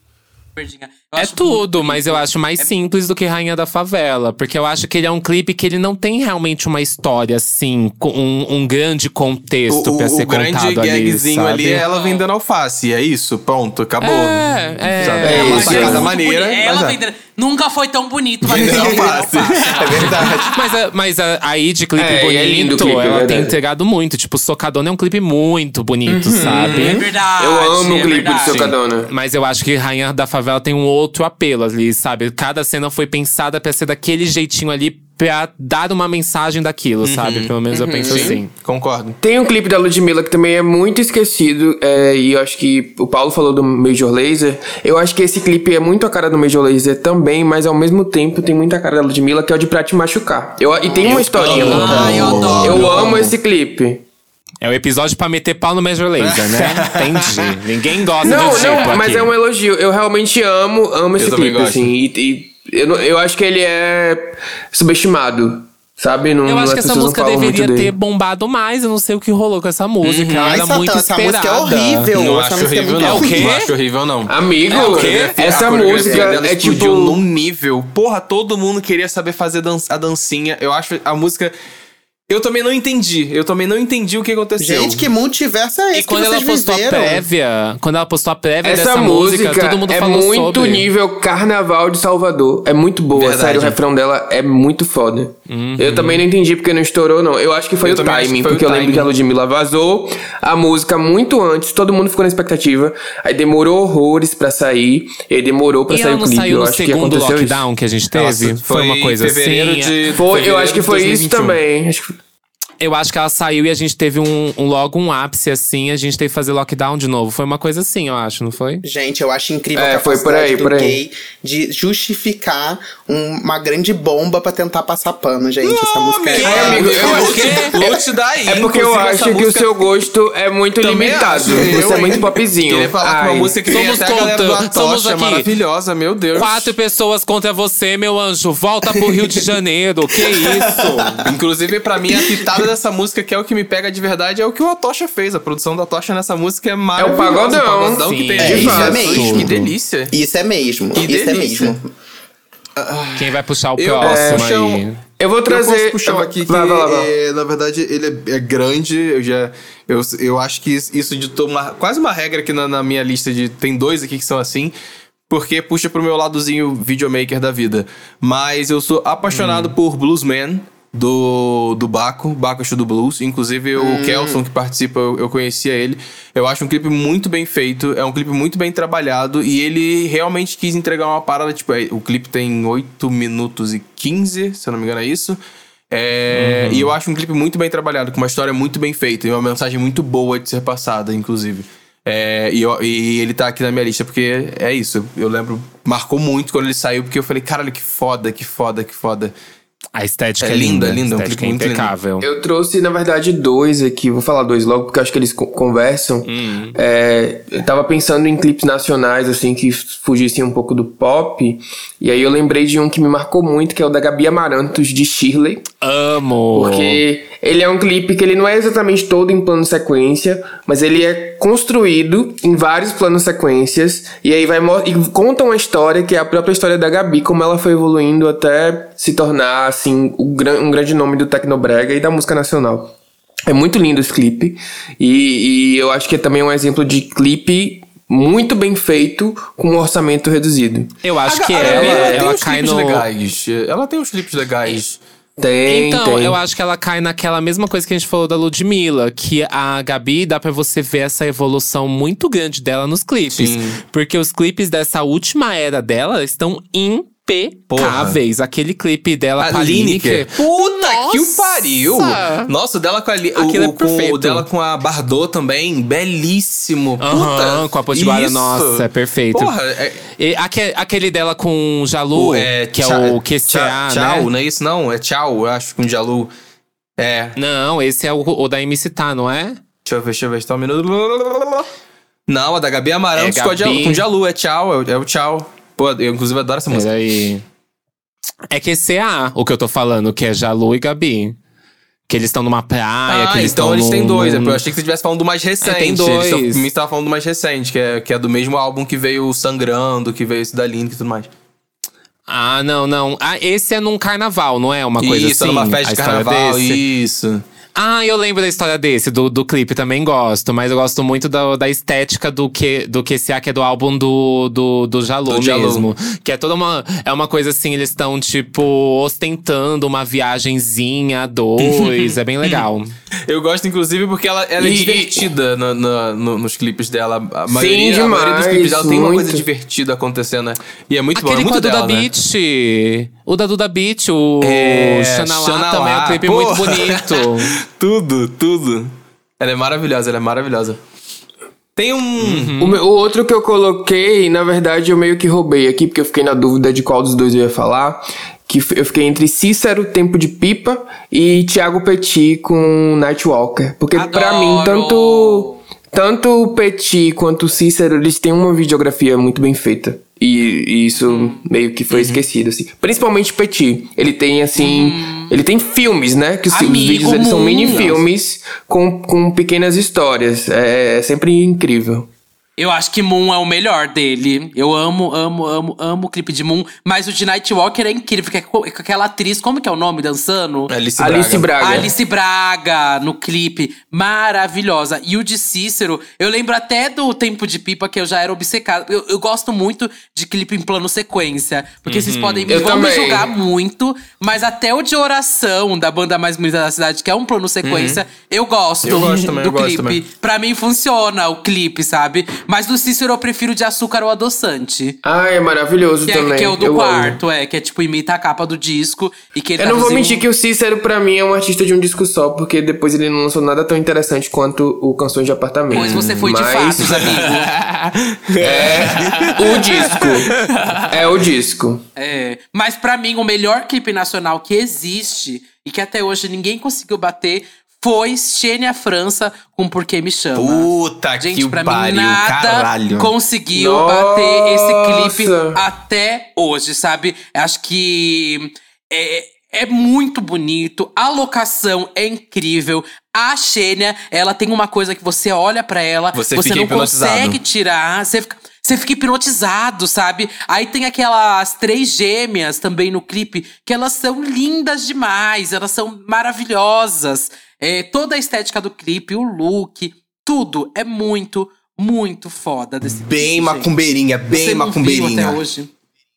de Verdinha. Eu É acho tudo, mas eu acho mais É simples do que Rainha da Favela. Porque eu acho que ele é um clipe que ele não tem realmente uma história, assim, com um, um grande contexto O, pra o, ser o grande contado ali, gagzinho sabe? ali é ela vendendo alface. É isso, pronto, acabou. É É uma muito maneira. bonito. mas Ela é. vendendo- Nunca foi tão bonito, mas Vendendo vendendo alface. alface. É verdade. Mas, a- mas a- aí de clipe É, e é lindo bonito, clipe, é ela tem verdade. entregado muito. Tipo, Socadona é um clipe muito bonito, É sabe? verdade. Eu amo é o clipe do verdade. Socadona. Mas eu acho que Rainha da Favela tem um outro apelo ali, sabe? Cada cena foi pensada pra ser daquele jeitinho ali, pra dar uma mensagem daquilo, sabe? Pelo menos eu penso assim. Concordo. Tem um clipe da Ludmilla que também é muito esquecido, é, e eu acho que o Paulo falou do Major Laser. Eu acho que esse clipe é muito a cara do Major Laser também, mas ao mesmo tempo tem muita cara da Ludmilla, que é o de Pra Te Machucar. Eu, e tem uma historinha. amo. Ai, eu adoro. Eu amo esse clipe. É o episódio pra meter pau no Major Laser, né? Entendi. Ninguém gosta Não, do tipo não, mas aqui. é um elogio. Eu realmente amo, amo esse clipe, gosto. assim. E, e eu, não- eu acho que ele é subestimado, sabe? Não, Eu acho que essa não música deveria ter bombado mais. Eu não sei o que rolou com essa música. Ela Ai, era Satã, muito essa esperada. música é horrível. Não essa acho é horrível, não. É o quê? Não acho horrível, não. Amigo, É o quê? essa A coreografia música dela é tipo. num nível. Porra, todo mundo queria saber fazer dan- a dancinha. Eu acho a música. Eu também não entendi. Eu também não entendi o que aconteceu. Gente, que multiverso é esse E quando que ela postou viveram? a prévia, quando ela postou a prévia Essa dessa música, música, todo mundo é falou muito sobre. nível Carnaval de Salvador. É muito boa, Verdade. sério. O refrão dela é muito foda. Eu também não entendi porque não estourou, não. Eu acho que foi Eu o timing, foi o porque eu lembro timing. que a Ludmilla vazou a música muito antes, todo mundo ficou na expectativa. Aí demorou horrores pra sair, e aí demorou pra E sair ela o clipe. saiu eu no acho que segundo aconteceu isso. lockdown que a gente teve? Nossa, foi, uma coisa assim. de- Foi, eu acho que foi isso 2021. também. Acho que Eu acho que ela saiu e a gente teve um, um- logo um ápice assim, a gente teve que fazer lockdown de novo. Foi uma coisa assim, eu acho, não foi? Gente, eu acho incrível É, a foi por aí, do por aí. gay de justificar um- uma grande bomba pra tentar passar pano, gente. Essa música é... Ai, amigo, eu acho que Lute daí. É porque eu acho que o seu gosto é muito Também limitado. acho, Você eu, é muito popzinho. Queria falar com Ai. uma música que tem Somos até do contra- somos aqui. maravilhosa, meu Deus. Quatro pessoas contra você, meu anjo. Volta pro Rio de Janeiro. Que isso? Inclusive, pra mim, a pitada dessa música, que é o que me pega de verdade, é o que o Atocha fez. A produção da Tocha nessa música é maravilhosa. pagodão. O pagodão que tem é, aí. isso é mesmo. Que delícia. Isso é mesmo. Que isso é delícia. mesmo. Quem vai puxar o Eu- próximo é, aí? Eu vou Eu trazer. posso puxar eu um vou- aqui que, vai, vai, vai, é, na verdade, ele é, é grande. Eu já. Eu, eu acho que isso ditou uma, quase uma regra aqui na, na minha lista de. Tem dois aqui que são assim. Porque puxa pro meu ladozinho videomaker da vida. Mas eu sou apaixonado por Bluesman. Do, do Baco, Baco Show do Blues. Inclusive, o Kelson, que participa, eu, eu conhecia ele. Eu acho um clipe muito bem feito. É um clipe muito bem trabalhado. E ele realmente quis entregar uma parada. Tipo, é, o clipe tem 8 minutos e 15, se eu não me engano, é isso. É, E eu acho um clipe muito bem trabalhado, com uma história muito bem feita e uma mensagem muito boa de ser passada, inclusive. É, e, eu- e ele tá aqui na minha lista porque é isso. Eu lembro, marcou muito quando ele saiu, porque eu falei, caralho, que foda, que foda, que foda. A estética É é, linda, linda, linda, A um estética clipe é muito lindo. impecável. Eu trouxe, na verdade, dois aqui. Vou falar dois logo, porque eu acho que eles co- conversam. Hum. É, eu tava pensando em clipes nacionais, assim, que fugissem um pouco do pop. E aí eu lembrei de um que me marcou muito, que é o da Gabi Amarantos, de Shirley. Amo. Porque ele é um clipe que ele não é exatamente todo em plano sequência, mas ele é construído em vários planos sequências e aí vai mo- e conta uma história que é a própria história da Gabi, como ela foi evoluindo até se tornar assim gran- um grande nome do tecnobrega e da música nacional. É muito lindo esse clipe e, e eu acho que é também um exemplo de clipe muito bem feito com um orçamento reduzido. Eu acho que A- a ela, ela, tem uns cai clipes no. legais. Ela tem uns clipes legais. Tem, Então, tem. eu acho que ela cai naquela mesma coisa que a gente falou da Ludmilla, que a Gabi dá pra você ver essa evolução muito grande dela nos clipes. Sim. Porque os clipes dessa última era dela estão impecáveis. Aquele clipe dela A com a Lineker. Lineker. Puta que o Nossa! pariu! Nossa, o dela com a, Li- o, Aquilo é o- perfeito. o dela com a Bardot também, belíssimo. Puta, com a Potiguara, isso. nossa, é perfeito. Porra, é, E aque- aquele dela com o Jalu, que é tcha- o QCA, tcha- Tchau, né? não é isso não? É tchau, eu acho, com Jalu. É, Não, esse é o, o da MC Tá, não é? deixa eu ver, deixa eu ver, só um minuto. Não, a da Gabi Amarantos É com, a Jalu, Gabi. com Jalu, é tchau, é, o- é o tchau. Pô, eu inclusive adoro essa música. Peraí. É QCA, o que eu tô falando, que é Jalu e Gabi. Que eles estão numa praia, que Ah, eles então estão eles têm num- dois. é num- Eu achei que você estivesse falando do mais recente. tem Eles dois. tão- Mim estava falando do mais recente, que é, que é do mesmo álbum que veio Sangrando, que veio esse da Link e tudo mais. Ah, não, não. Ah, esse é num carnaval, não é? Uma coisa isso, assim? numa a festa de carnaval, desse? isso. Ah, eu lembro da história desse, do, do clipe, também gosto. Mas eu gosto muito da, da estética do que do QCA, que é do álbum do, do, do Jalu Do mesmo. Que é toda uma. É uma coisa assim, eles estão, tipo, ostentando uma viagenzinha a dois. é bem legal. Eu gosto, inclusive, porque ela, ela é E- divertida na- na- no- nos clipes dela. A maioria, a maioria dos demais, clipes dela tem uma coisa muito. divertida acontecendo, né? E é muito bom, é Aquele muito dela, né? Beat. O da Duda Beat, o É, Xanalá Xanalá. também é um clipe Porra. muito bonito. tudo, tudo. Ela é maravilhosa, ela é maravilhosa. Tem um... O, meu- o outro que eu coloquei, na verdade, eu meio que roubei aqui, porque eu fiquei na dúvida de qual dos dois eu ia falar. Que eu fiquei entre Cícero, Tempo de Pipa, e Thiago Petit com Nightwalker. Porque pra Adoro! mim, tanto, tanto o Petit quanto o Cícero, eles têm uma videografia muito bem feita. E, e isso meio que foi esquecido, assim. Principalmente o Petit. Ele tem, assim... Ele tem filmes, né? Que os, Amigo vídeos eles são mini-filmes com, com pequenas histórias. É, é sempre incrível. Eu acho que Moon é o melhor dele. Eu amo, amo, amo, amo o clipe de Moon. Mas o de Nightwalker é incrível, porque é com aquela atriz, como que é o nome dançando? Alice, Alice Braga. Braga. Alice Braga no clipe, maravilhosa. E o de Cícero, eu lembro até do Tempo de Pipa que eu já era obcecado. Eu, eu gosto muito de clipe em plano sequência, porque vocês podem me, vão me julgar muito, mas até o de Oração da banda mais bonita da cidade, que é um plano sequência, eu gosto, Eu gosto também, do eu gosto clipe. também. Pra mim funciona o clipe, sabe? Mas do Cícero eu prefiro de açúcar ou adoçante. Ah, é maravilhoso Que é, também. que é o do Eu amo. quarto, é, que é tipo, imita a capa do disco e que Eu tá não vou mentir que o Cícero, pra mim, é um artista de um disco só, porque depois ele não lançou nada tão interessante quanto o Canções de Apartamento. Pois você foi de Mas- fato, amigo. É o disco. É o disco. É, mas pra mim, o melhor clipe nacional que existe e que até hoje ninguém conseguiu bater foi Xênia França com Por Que Me Chama. Puta Gente, que pra pariu, mim nada caralho. conseguiu Nossa. bater esse clipe até hoje, sabe? Acho que é, é muito bonito, a locação é incrível. A Xênia, ela tem uma coisa que você olha pra ela, Você você, fica não hipnotizado. consegue tirar, você fica, você fica hipnotizado, sabe? Aí tem aquelas três gêmeas também no clipe, que elas são lindas demais, elas são maravilhosas. É, toda a estética do clipe, o look, tudo é muito, muito foda desse Bem clipe, gente. macumbeirinha, bem Você macumbeirinha. até hoje.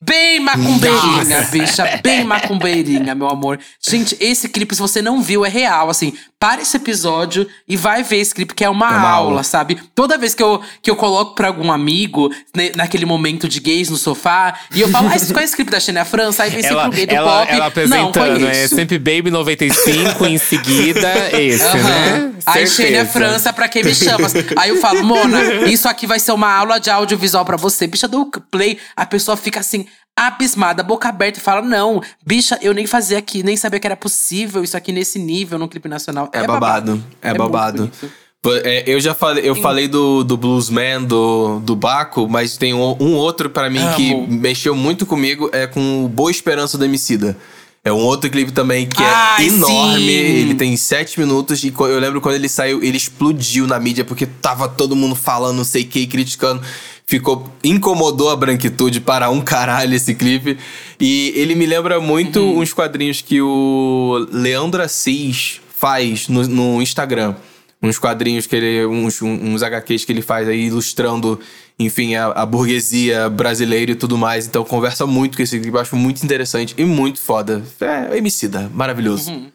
Bem macumbeirinha, bicha. Bem macumbeirinha, meu amor. Gente, esse clipe, se você não viu, é real. Assim, para esse episódio e vai ver esse clipe, que é uma, É uma aula, aula. sabe? Toda vez que eu, que eu coloco pra algum amigo, né, naquele momento de gays no sofá, e eu falo, ah, você conhece esse clipe da Xenia França? Aí vem sempre Ela, o gay do ela, pop. ela não, apresentando, é sempre Baby 95, em seguida esse, Aham. né? Aí. Xênia França, pra quem me chama. Aí eu falo, Mona, isso aqui vai ser uma aula de audiovisual pra você. Bicha, dou play, a pessoa fica assim, abismada, boca aberta e fala: Não, bicha, eu nem fazia aqui, nem sabia que era possível isso aqui nesse nível no clipe nacional. É, babado, é, muito babado. bonito. Pô, é, eu já falei, eu falei do, do Bluesman, do, do Baco, mas tem um, um outro pra mim que Amo. mexeu muito comigo, é com o Boa Esperança do Emicida. É um outro clipe também que é Ai, enorme. sim! Ele tem sete minutos. E eu lembro quando ele saiu, ele explodiu na mídia, porque tava todo mundo falando, não sei o que, criticando. Ficou. Incomodou a branquitude para um caralho esse clipe. E ele me lembra muito Uhum. uns quadrinhos que o Leandro Assis faz no, no Instagram. Uns quadrinhos que ele. Uns, uns HQs que ele faz aí ilustrando, enfim, a, a burguesia brasileira e tudo mais. Então conversa muito com esse clipe. Eu acho muito interessante e muito foda. É, Emicida, maravilhoso.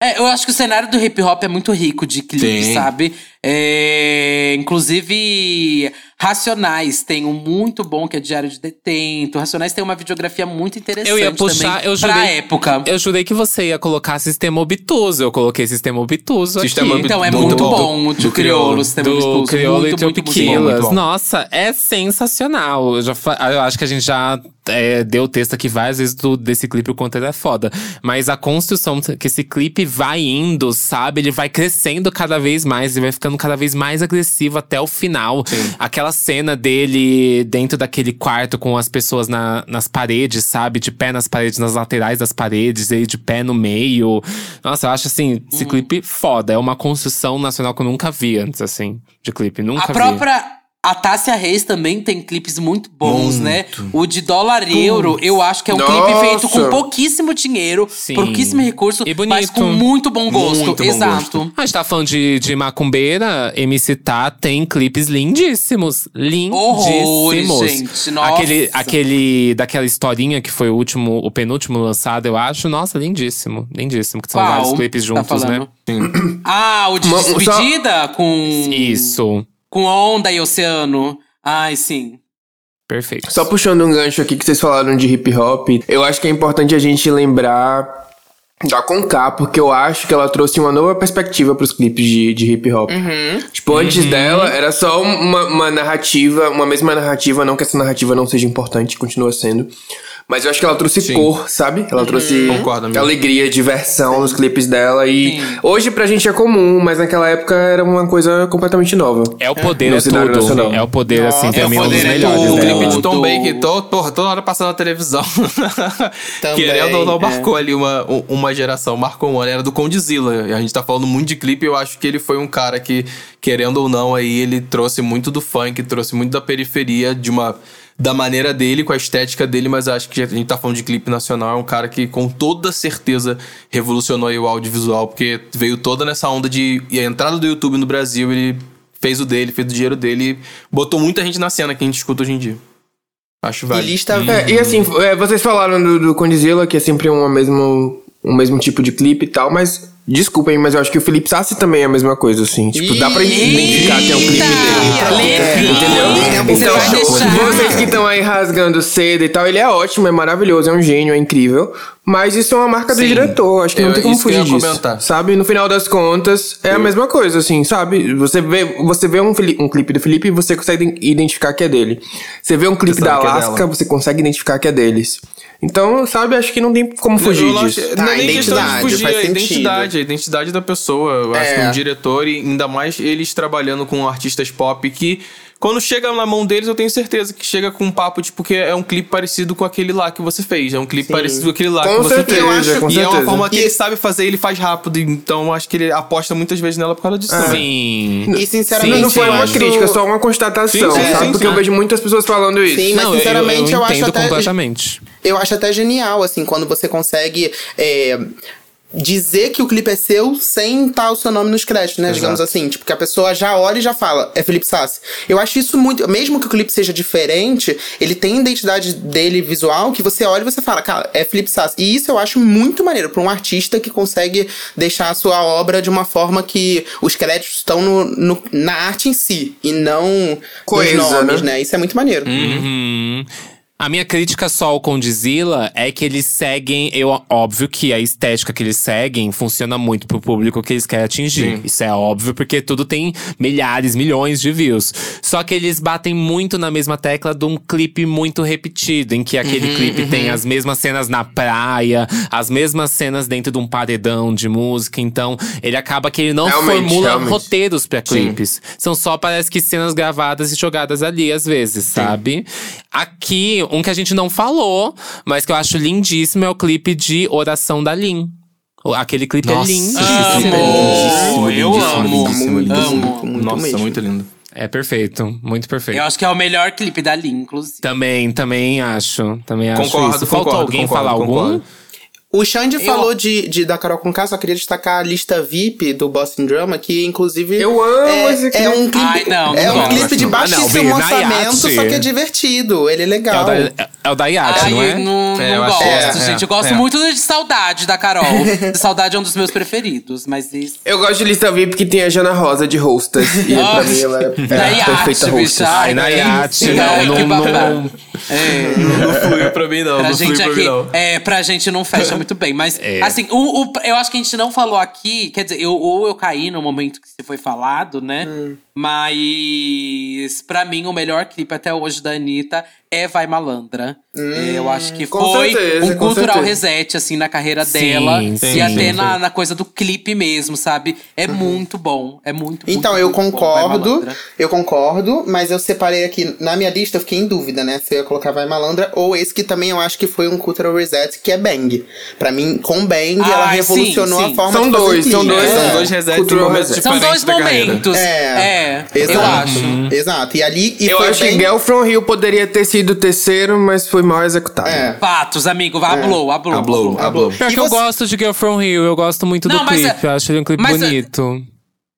É, eu acho que o cenário do hip hop é muito rico de clipes, Sim. sabe? É, inclusive, Racionais tem um muito bom que é Diário de Detento. Racionais tem uma videografia muito interessante Eu ia puxar, também eu jurei. pra época. Eu jurei que você ia colocar sistema obtuso. Eu coloquei sistema obtuso Sistema aqui. Então é Do- muito do- bom o do do Criolo. Criolo, sistema do Obtuso. Criolo muito, e muito, muito bom. muito Tropiquilas. bom. Nossa, é sensacional. Eu, já eu acho que a gente já é, deu texto aqui várias vezes do, desse clipe, o quanto ele é foda. Mas a construção que esse clipe vai indo, sabe? Ele vai crescendo cada vez mais, ele vai ficando cada vez mais agressivo até o final. Aquela cena dele dentro daquele quarto com as pessoas na- nas paredes, sabe? De pé nas paredes, nas laterais das paredes, ele de pé no meio. Nossa, eu acho assim, esse clipe foda. É uma construção nacional que eu nunca vi antes, assim, de clipe. Nunca A vi. própria. A Tássia Reis também tem clipes muito bons, Muito. né? O de dólar e euro, eu acho que é um clipe Nossa. feito com pouquíssimo dinheiro, Sim. pouquíssimo recurso, E mas com muito bom gosto. Muito bom Exato. gosto. A gente tá falando de, de macumbeira, MC Tá tem clipes lindíssimos. Lindíssimos. Horrores, gente. Nossa. Aquele, aquele daquela historinha que foi o último, o penúltimo lançado, eu acho. Nossa, lindíssimo. Lindíssimo. Que são Qual? vários clipes Tá juntos, né? falando? Ah, o de Uma- só- despedida com. Isso. Com onda e oceano. Ai, sim. Perfeito. Só puxando um gancho aqui que vocês falaram de hip hop, eu acho que é importante a gente lembrar da Conká, porque eu acho que ela trouxe uma nova perspectiva pros clipes de, de hip hop. Tipo, antes dela era só uma, uma narrativa, uma mesma narrativa, não que essa narrativa não seja importante, continua sendo. Mas eu acho que ela trouxe Sim. cor, sabe? Ela trouxe Concordo, amigo. alegria, diversão nos clipes dela. E hoje pra gente é comum, mas naquela época era uma coisa completamente nova. É o poder, No é cenário tudo. nacional. É o poder, assim, pra é o mim, um dos é melhores tudo. O clipe de Tom Baker, to, porra, toda hora passando na televisão. Também, Querendo ou não, é. marcou ali uma, um- uma geração, marcou um ano. Era do Condzilla. E a gente tá falando muito de clipe, eu acho que ele foi um cara que, querendo ou não, aí ele trouxe muito do funk, trouxe muito da periferia, de uma. Da maneira dele, com a estética dele, mas acho que a gente tá falando de clipe nacional, é um cara que com toda certeza revolucionou o audiovisual, porque veio toda nessa onda de. E a entrada do YouTube no Brasil, ele fez o dele, fez o dinheiro dele e botou muita gente na cena que a gente escuta hoje em dia. Acho E válido. lista. É, e assim, é, vocês falaram do, do Condzilla, que é sempre um mesmo, um mesmo tipo de clipe e tal, mas desculpem, mas eu acho que o Felipe Sassi também é a mesma coisa, assim. Tipo, dá pra identificar que é um clipe dele. Levi, Entendeu? Você Então, vocês que estão aí rasgando cedo e tal, ele é ótimo, é maravilhoso, é um gênio, é incrível. Mas isso é uma marca do Sim. diretor, acho que não Eu- tem como eu fugir disso. comentar. Sabe? No final das contas, é a mesma coisa, assim, sabe? Você vê, você vê um, um clipe do Felipe e você consegue identificar que é dele. Você vê um clipe da é Alaska, dela. você consegue identificar que é deles. Então, sabe, acho que não tem como fugir Eu disso. acho- Tá, não é nem questão de identidade, fugir, é identidade, a identidade da pessoa. Eu acho É. que um diretor, e ainda mais eles trabalhando com artistas pop, que quando chega na mão deles, eu tenho certeza que chega com um papo, tipo, que é um clipe parecido com aquele lá que você fez. É um clipe parecido com aquele lá Com que você certeza, fez. com e é uma certeza. forma que E- ele sabe fazer, ele faz rápido. Então eu acho que ele aposta muitas vezes nela por causa disso também. Sim. E sinceramente. Não, não foi eu uma acho- crítica, só uma constatação, Sim, sim, sabe? sim, Porque sim. eu vejo muitas pessoas falando isso. Sim, mas Não, eu- sinceramente eu, eu, acho entendo até. completamente. Eu acho até genial, assim, quando você consegue. é, Dizer que o clipe é seu sem estar o seu nome nos créditos, né? Digamos assim. Tipo, que a pessoa já olha e já fala, é Felipe Sassi. Eu acho isso muito. Mesmo que o clipe seja diferente, ele tem a identidade dele visual que você olha e você fala, cara, é Felipe Sassi. E isso eu acho muito maneiro pra um artista que consegue deixar a sua obra de uma forma que os créditos estão no, no- na arte em si e não Coesa, nos nomes, né? né? Isso é muito maneiro. Uhum. A minha crítica só ao Condzilla é que eles seguem. Eu, óbvio que a estética que eles seguem funciona muito pro público que eles querem atingir. Isso é óbvio, porque tudo tem milhares, milhões de views. Só que eles batem muito na mesma tecla de um clipe muito repetido, em que aquele clipe tem as mesmas cenas na praia, as mesmas cenas dentro de um paredão de música. Então, ele acaba que ele não Realmente, formula realmente. roteiros pra clipes. São só, parece que cenas gravadas e jogadas ali, às vezes, sabe? Aqui, um que a gente não falou, mas que eu acho lindíssimo, é o clipe de Oração da Lin. Aquele clipe Nossa. é lindo. Amo. Lindíssimo, Eu amo. lindíssimo, lindíssimo. Amo. Muito Nossa, mesmo. muito lindo. É perfeito, muito perfeito. Eu acho que é o melhor clipe da Lin, inclusive. Também, também acho. Também acho Concordo, isso. Faltou concordo, alguém concordo, falar algum? O Xande falou de, de da Carol Conká, só queria destacar a lista VIP do Boston Drama, que inclusive. Eu amo é, esse clipe. É um clipe, Ai, não, não é um gosto. clipe de Não, baixíssimo Bernayate. orçamento, só que é divertido. Ele é É o legal. da, é o da Yacht, Ai, não é? eu não, É, não eu acho gosto, é, gente. é, eu gosto é. muito de Saudade da Carol. de Saudade é um dos meus preferidos, mas isso. Eu gosto de lista VIP que tem a Jana Rosa de hostess. E pra mim ela é, é perfeita bicha. Ai, na que Yacht, não, não, que não, não. É. Não fluiu pra mim, não. Pra não gente aqui, não. é, pra gente não fecha muito bem. Mas, É. assim, o, o- eu acho que a gente não falou aqui, quer dizer, eu, ou eu caí no momento que se foi falado, né? Hum. Mas, pra mim, o melhor clipe até hoje da Anitta é Vai Malandra. É, eu acho que foi certeza, um cultural certeza. reset, assim, na carreira Sim, dela. sim, e até sim, na, na coisa do clipe mesmo, sabe? É muito bom. É muito, Então, muito, eu muito bom, concordo, Malandra. eu concordo, mas eu separei aqui, na minha lista eu fiquei em dúvida, né? Se eu ia colocar Vai Malandra ou esse que também eu acho que foi um cultural reset, que é Bang. Pra mim, com Bang, ela Ai, sim, revolucionou sim. a forma São de fazer dois, são clipe. dois, É. São dois resets em Cultural momentos reset. São diferentes dois da carreira. momentos. É, É, eu exato. acho. Exato. E ali, e Eu foi acho bem... que Girl From Hill poderia ter sido o terceiro, mas foi mal executado. É. Fatos, amigo. Vá, Ablou, ablou. Ablou, ablou. Pior que eu gosto de Girl From Rio, eu gosto muito Não, do mas é- clipe. Eu acho ele um clipe mas é- bonito.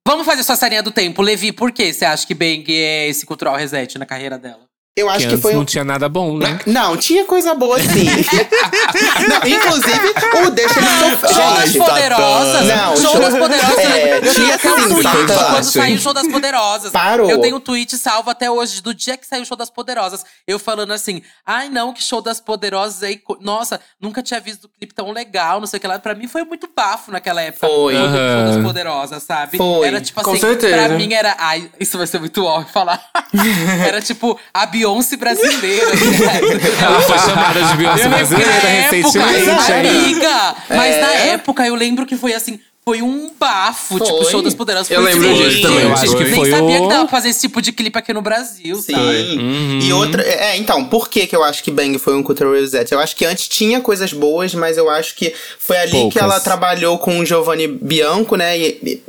Vamos fazer sua sarinha do tempo. Levi, por que você acha que Bang é esse cultural reset na carreira dela? Eu Que acho que antes foi um... não tinha nada bom, né? Não, tinha coisa boa sim. Não, inclusive, o Deixa Ele Sofrer. Show das Gente, Poderosas. Não, das Poderosas, É. É, tinha um tweet quando saiu hein? o show das poderosas. Parou. Eu tenho um tweet salvo até hoje, do dia que saiu o show das poderosas. Eu falando assim: ai não, que show das poderosas aí. Nossa, nunca tinha visto o clipe tão legal, não sei o que lá. Pra mim foi muito bafo naquela época. Foi. o show das poderosas, sabe? Foi. Era tipo Com assim, certeza. pra mim era. Ai, isso vai ser muito óbvio falar. era tipo a Beyoncé brasileira. Ela foi chamada de Beyoncé brasileira na época, recentemente. hein? amiga, mas É. na época eu lembro que foi assim, foi um bafo, tipo, show das poderosas. Eu foi lembro disso também, eu acho que Nem foi sabia o- que dava pra fazer esse tipo de clipe aqui no Brasil, Sim. sabe? E outra. É, então, por que, que eu acho que Bang foi um Cultural Reset? Eu acho que antes tinha coisas boas, mas eu acho que foi ali Poucas. que ela trabalhou com o Giovanni Bianco, né? E, e-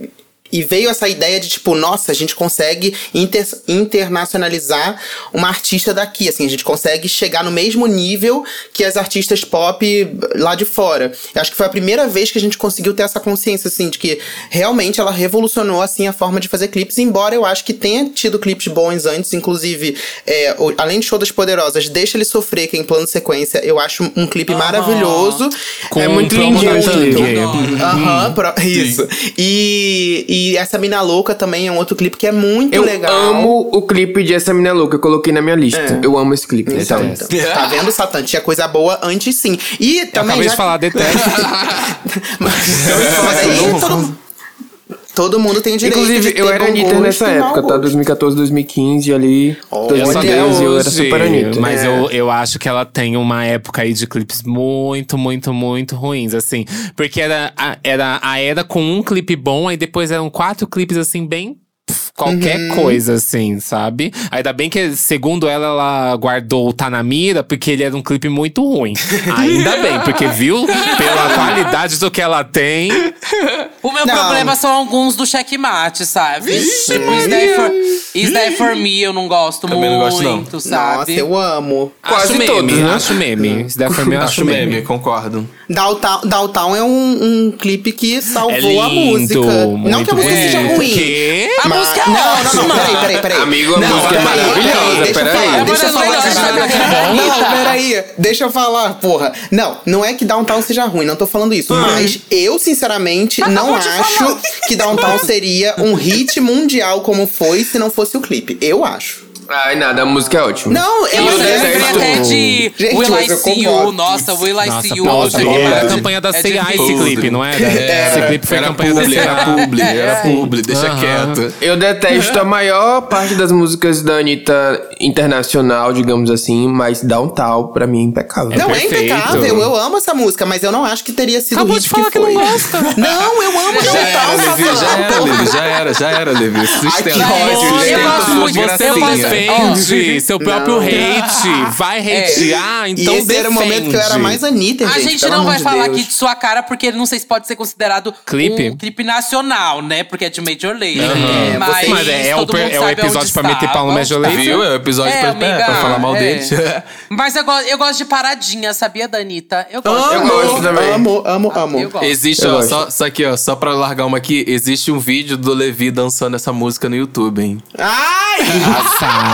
e veio essa ideia de, tipo, nossa, a gente consegue inter- internacionalizar uma artista daqui, assim, a gente consegue chegar no mesmo nível que as artistas pop lá de fora. Eu acho que foi a primeira vez que a gente conseguiu ter essa consciência, assim, de que realmente ela revolucionou, assim, a forma de fazer clipes, embora eu acho que tenha tido clipes bons antes, inclusive, é, o- além de Show das Poderosas, Deixa Ele Sofrer, que é em plano de sequência, eu acho um clipe maravilhoso. Com É muito clipe. Aham, pro- isso. E, e essa Mina Louca também é um outro clipe que é muito Eu legal. amo o clipe de Essa Mina Louca, eu coloquei na minha lista. Eu amo esse clipe. Então, né? então, tá vendo, Satã? Tinha coisa boa antes sim. E Eu também. acabei já de falar, detesto. Mas, mas aí todo, todo mundo tem direito. Inclusive, de eu ter era Anitta nessa época, tá? gosto. 2014, 2015 ali. Olha, Eu só 2013 eu era hoje, super Anitta. Mas É. eu, eu acho que ela tem uma época aí de clipes muito, muito, muito ruins, assim. Porque era a, era a era com um clipe bom, aí depois eram quatro clipes, assim, bem. Qualquer Uhum. coisa, assim, sabe? Ainda bem que, segundo ela, ela guardou o Tá na Mira, porque ele era um clipe muito ruim. Ainda bem, porque viu? Pela qualidade do que ela tem. O meu Não. problema são alguns do checkmate, sabe? Tipo, Is That For, Is That For Me eu não gosto Também não gosto, não. muito, Nossa, sabe? eu amo. Quase acho meme, todos, né? Acho meme. Isso daí foi meu, Acho meme, concordo. Downtown, Downtown é um, um clipe que salvou É lindo, a música. não que a música muito seja ruim. Quê? A música é não, não, ótima. não, peraí, peraí, peraí. Amigo, a não, música é peraí, maravilhosa, Deixa eu falar, deixa eu falar. Não. Não, peraí. Deixa eu falar, porra. Não, não é que Downtown seja ruim, não tô falando isso. Mas eu, sinceramente, não acho que Downtown seria um hit mundial como foi se não fosse o clipe. Eu acho. Ai, nada, a música é ótima. Não, eu lembrei detesto- até de Gente, Will I See You. Nossa, Will I See You. nossa, era a campanha da É C&A esse clipe, não era? esse clipe foi a era campanha publi, da era C&A. publi, era publi, deixa quieto. Eu detesto a maior parte das músicas da Anitta internacional, digamos assim, mas Downtown, pra mim, é impecável. Não, é impecável. Eu amo essa música, mas eu não acho que teria sido Acabou o hit de falar que foi. não gosta. Não, eu amo Já era, Downtown, Levi, já era, já era, já era, Levi. Sustenta. que ódio, Sustenta eu gosto suas muito, Defende seu próprio Não. hate. Vai hatear, E então esse defende. era o momento que eu era mais Anitta, A gente. gente pelo não vai de falar Deus. aqui de sua cara, porque não sei se pode ser considerado Clipe? um clipe nacional, né? Porque é de Major Lazer. É, Mas, Mas é, é o, é o episódio pra meter pau no. Major Lazer. Viu? É o episódio É, pra, amiga, é, pra falar mal é. deles. Mas eu gosto, eu gosto de paradinha, sabia, Danita? Eu gosto. Eu gosto também. Amo, amo, amo. Gosto. Existe, Eu ó, gosto. só, só aqui, ó, só pra largar uma aqui, existe um vídeo do Levi dançando essa música no YouTube, hein? Ai! Passada.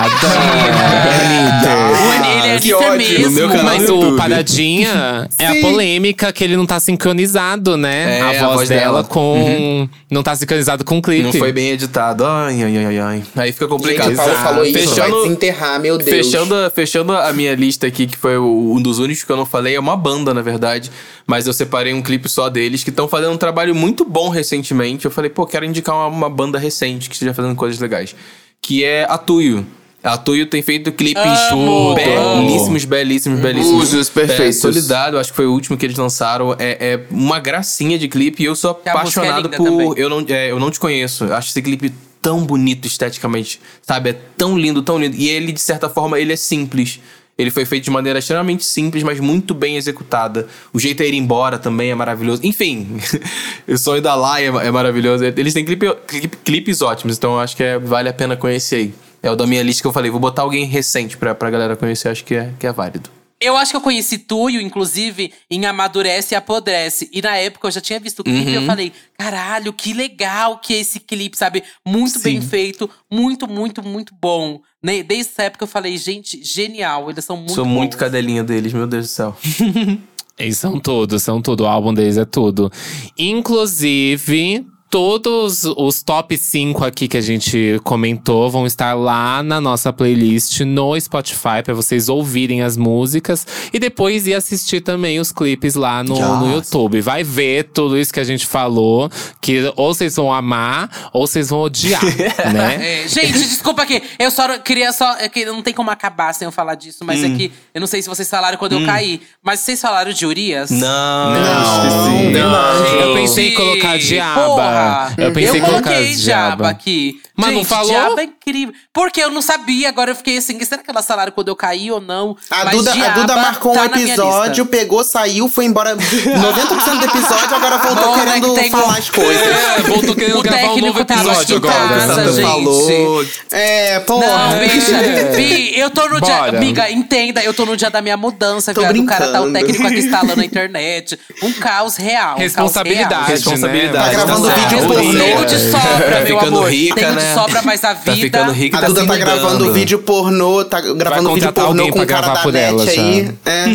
O Ani- ele é Que Anitta ódio. mesmo. No meu canal Mas o YouTube. Paradinha é a Sim. polêmica que ele não tá sincronizado, né? É, a, a voz dela, dela. com. Não tá sincronizado com o clipe. Não foi bem editado. Ai, ai, ai, ai. Aí fica Gente, complicado. o Paulo Exato. falou isso, vai Fechando- desenterrar, meu Deus. Fechando, fechando a minha lista aqui, que foi o- um dos únicos que eu não falei, é uma banda, na verdade. Mas eu separei um clipe só deles, que estão fazendo um trabalho muito bom recentemente. Eu falei, pô, quero indicar uma, uma banda recente que esteja fazendo coisas legais. Que é a Tuyo. A Tuyo tem feito clipes Amo, belíssimos, belíssimos, belíssimos. Usos perfeitos. É, Solidário, acho que foi o último que eles lançaram. É, é uma gracinha de clipe e eu sou é apaixonado linda por. também. Eu não, é, eu não te conheço. Eu Acho esse clipe tão bonito esteticamente, sabe? É tão lindo, tão lindo. E ele, de certa forma, ele é simples. Ele foi feito de maneira extremamente simples, mas muito bem executada. O jeito é ir embora também é maravilhoso. Enfim, o sonho da Lai é, é maravilhoso. Eles têm clipe, clipe- clipes ótimos, então eu acho que é- vale a pena conhecer aí. É o da minha lista que eu falei. Vou botar alguém recente pra, pra galera conhecer, acho que é, que é válido. Eu acho que eu conheci Tuyo, inclusive, em Amadurece e Apodrece. E na época eu já tinha visto o clipe e eu falei: caralho, que legal que é esse clipe, sabe? Muito bem feito, muito, muito, muito bom. Ne- Desde essa época eu falei: gente, genial, eles são muito Sou muito bons. cadelinha deles, meu Deus do céu. Eles são tudo, são tudo. O álbum deles é tudo. Inclusive, todos os top 5 aqui que a gente comentou vão estar lá na nossa playlist no Spotify para vocês ouvirem as músicas e depois ir assistir também os clipes lá no, no YouTube. Vai ver tudo isso que a gente falou, que ou vocês vão amar ou vocês vão odiar, né? É, gente, desculpa aqui. Eu só queria só. É que não tem como acabar sem eu falar disso, mas é que eu não sei se vocês falaram quando eu caí. Mas vocês falaram de Urias? Não, Não, não. Eu pensei em colocar Diaba. Eu pensei em eu colocar coloquei Diaba. Diaba aqui. Mas não Gente, falou? Diaba é incrível. Porque eu não sabia, agora eu fiquei assim, será que elas falaram quando eu caí ou não? A Mas Duda, a Duda marcou um tá minha episódio, pegou, saiu, foi embora 90% do episódio, agora voltou Bom, né, querendo que falar um- as coisas. É, voltou querendo O gravar um novo técnico tava episódio em agora. casa, gente. falou. É, Não, porra. bicha. Bi, eu tô no dia. Bora. Amiga, entenda, eu tô no dia da minha mudança, Tô viado. O cara tá o técnico aqui instalando a internet. Um caos real. um caos Responsabilidade, real. Responsabilidade. Tá gravando tá vídeo certo. pornô. Tempo de sobra, Tá meu ficando amor. rica, Tempo né? de sobra, mas a vida. Tá ficando rica, A tá Duda tá gravando vídeo pornô, tá gravando vídeo pornô com pra o cara gravar da por net ela já. aí. É.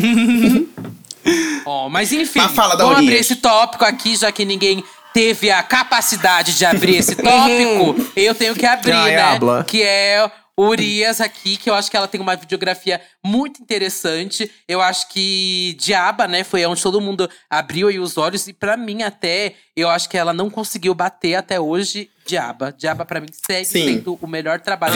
Ó, mas enfim, Mas fala da vamos abrir esse tópico aqui, já que ninguém teve a capacidade de abrir esse tópico. eu tenho que abrir, Ai, né? habla. Que é Urias aqui, que eu acho que ela tem uma videografia muito interessante. Eu acho que Diaba, né, foi onde todo mundo abriu aí os olhos. E pra mim, até, eu acho que ela não conseguiu bater até hoje Diaba. Diaba, pra mim, segue Sim. sendo o melhor trabalho.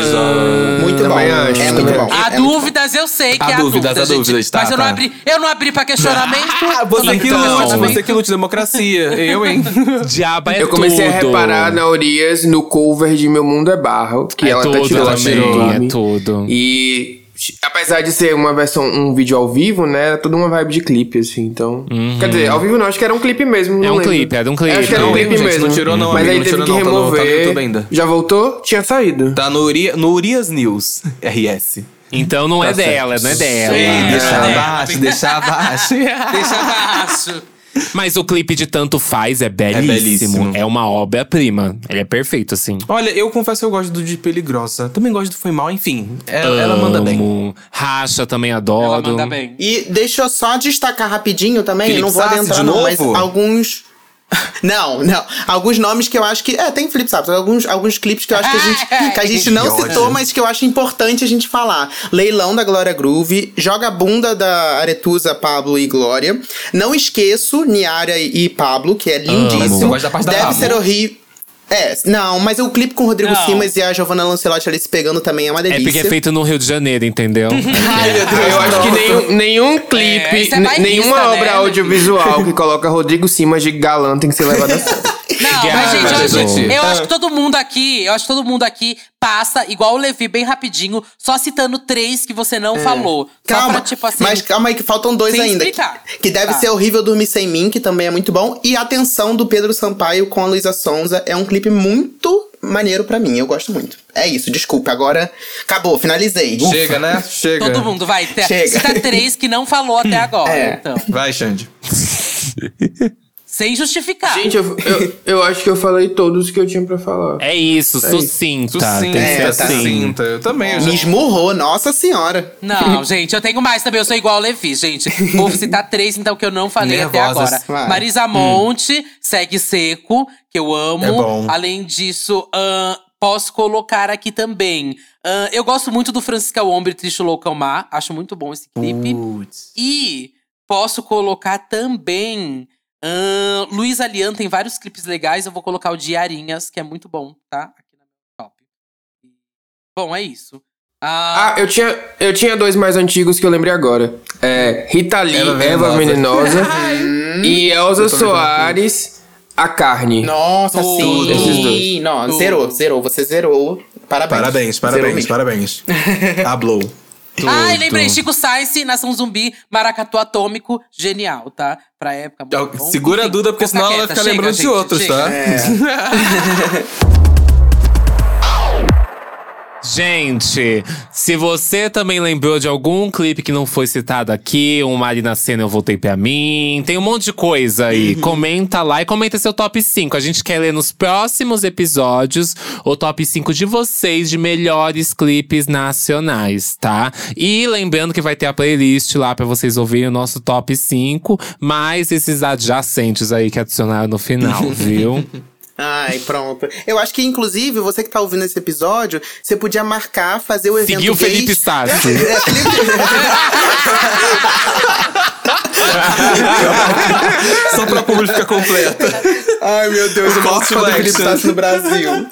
Muito bom. Acho, é muito bom. Há É muito bom. dúvidas, eu sei que Há há dúvidas, há gente. dúvidas, tá, Mas eu não tá. abri, eu não abri pra questionamento. Ah, você que Então, lute, você que lute democracia. Eu, hein? Diaba é Eu comecei a tudo. reparar na Urias no cover de Meu Mundo é Barro, que É ela tudo até tirou a Cherokee. é tudo. E apesar de ser uma versão, um vídeo ao vivo, né? Era toda uma vibe de clipe, assim, então. Quer dizer, ao vivo não, acho que era um clipe mesmo. não É um lembro. clipe, era um clipe. Acho que era um Não clipe gente, mesmo. não tirou não, Mas amigo, aí não teve tirou que não, tá no- tá no remover. YouTube ainda. Já voltou? Tinha saído. Tá no, Uri, no Urias News, RS. Então não é Tá certo. dela, não é dela. Ei, deixa É. abaixo, deixa abaixo. Deixa abaixo. Mas o clipe de Tanto Faz é belíssimo. É, belíssimo. uma obra-prima. Ele é perfeito, assim. Olha, eu confesso que eu gosto do de Pele Grossa. Também gosto do Foi Mal, enfim. Ela, ela manda bem. Racha também Ela adoro. manda bem. E deixa eu só destacar rapidinho também, Felipe não vou Sassi adentrar de não, mas alguns... Não, não. Alguns nomes que eu acho que. É, tem Felipe Saps. Alguns, alguns clipes que eu acho que a gente, que a gente não citou, mas que eu acho importante a gente falar. Leilão da Glória Groove, Joga Bunda da Aretusa, Pablo e Glória. Não esqueço Niária e Pablo, que é eu lindíssimo. gosto da parte da Deve ser horrível. É, não, mas o clipe com o Rodrigo Não. Simas e a Giovanna Lancelotti ali se pegando também é uma É delícia. porque é feito no Rio de Janeiro, entendeu? Ai, meu Deus, Eu acho que nenhum, nenhum clipe, isso é bairrista, nenhuma né? obra audiovisual que coloca Rodrigo Simas de galã tem que ser levada a sério. Não, mas gente, eu, gente. eu acho que todo mundo aqui, eu acho que todo mundo aqui passa, igual o Levi, bem rapidinho, só citando três que você não falou. Só Calma, pra, tipo assim. mas calma aí que faltam dois ainda. explicar. Que deve Tá. ser horrível dormir sem mim, que também é muito bom. E a Atenção do Pedro Sampaio com a Luísa Sonza é um clipe muito maneiro pra mim. Eu gosto muito. É isso, desculpa. Agora acabou, finalizei. Ufa. Chega, né? Chega. Todo mundo vai. Chega. Cita três que não falou até agora. É. Então. Vai, Xande. Sem justificar. Gente, eu, eu, eu acho que eu falei todos que eu tinha pra falar. É isso, sucinta. Tem que Sucinta, ser É, tá assim. sucinta. Eu também. Eu já... Me esmurrou, nossa senhora. Não, gente, eu tenho mais também. Eu sou igual o Levi, gente. Vou citar três, então, que eu não falei até Nervosas. agora. Vai. Marisa Monte, Segue Seco, que eu amo. É bom. Além disso, ahn, posso colocar aqui também. ahn, eu gosto muito do Francisca Ombre, Triste Louco Mar. Acho muito bom esse clipe. Putz. E posso colocar também. Ahn, Luiz Alian tem vários clipes legais. Eu vou colocar o de Arinhas, que é muito bom, tá? Aqui na minha top. Bom, é isso. Ah, Ah, eu tinha, eu tinha dois mais antigos que eu lembrei agora. É, Rita Lee, Eva Eva Venenosa. Venenosa. e Elza Soares, A Carne. Nossa. Esses sim. dois. Não, Tudo. zerou, zerou. Você zerou. Parabéns. Parabéns, Zerou parabéns, mesmo. parabéns. Hablou. Ai, lembrei, Chico Science, Nação Zumbi, Maracatu Atômico, genial, tá? Pra época. muito bom. Segura a Duda, porque senão ela vai quieta, ficar chega, lembrando de gente, outros, chega. tá? É. Gente, se você também lembrou de algum clipe que não foi citado aqui, um Marina Cena Eu Voltei Pra Mim, tem um monte de coisa aí. Comenta lá e comenta seu top 5. A gente quer ler nos próximos episódios o top 5 de vocês de melhores clipes nacionais, tá? E lembrando que vai ter a playlist lá pra vocês ouvirem o nosso top 5, mais esses adjacentes aí que adicionaram no final, viu? Ai, pronto. Eu acho que, inclusive, você que tá ouvindo esse episódio, você podia marcar, fazer o evento Seguir o Felipe gays- Stassi. É, Felipe- Só pra público ficar completo. Ai, meu Deus, o fã do Felipe. Stassi no Brasil.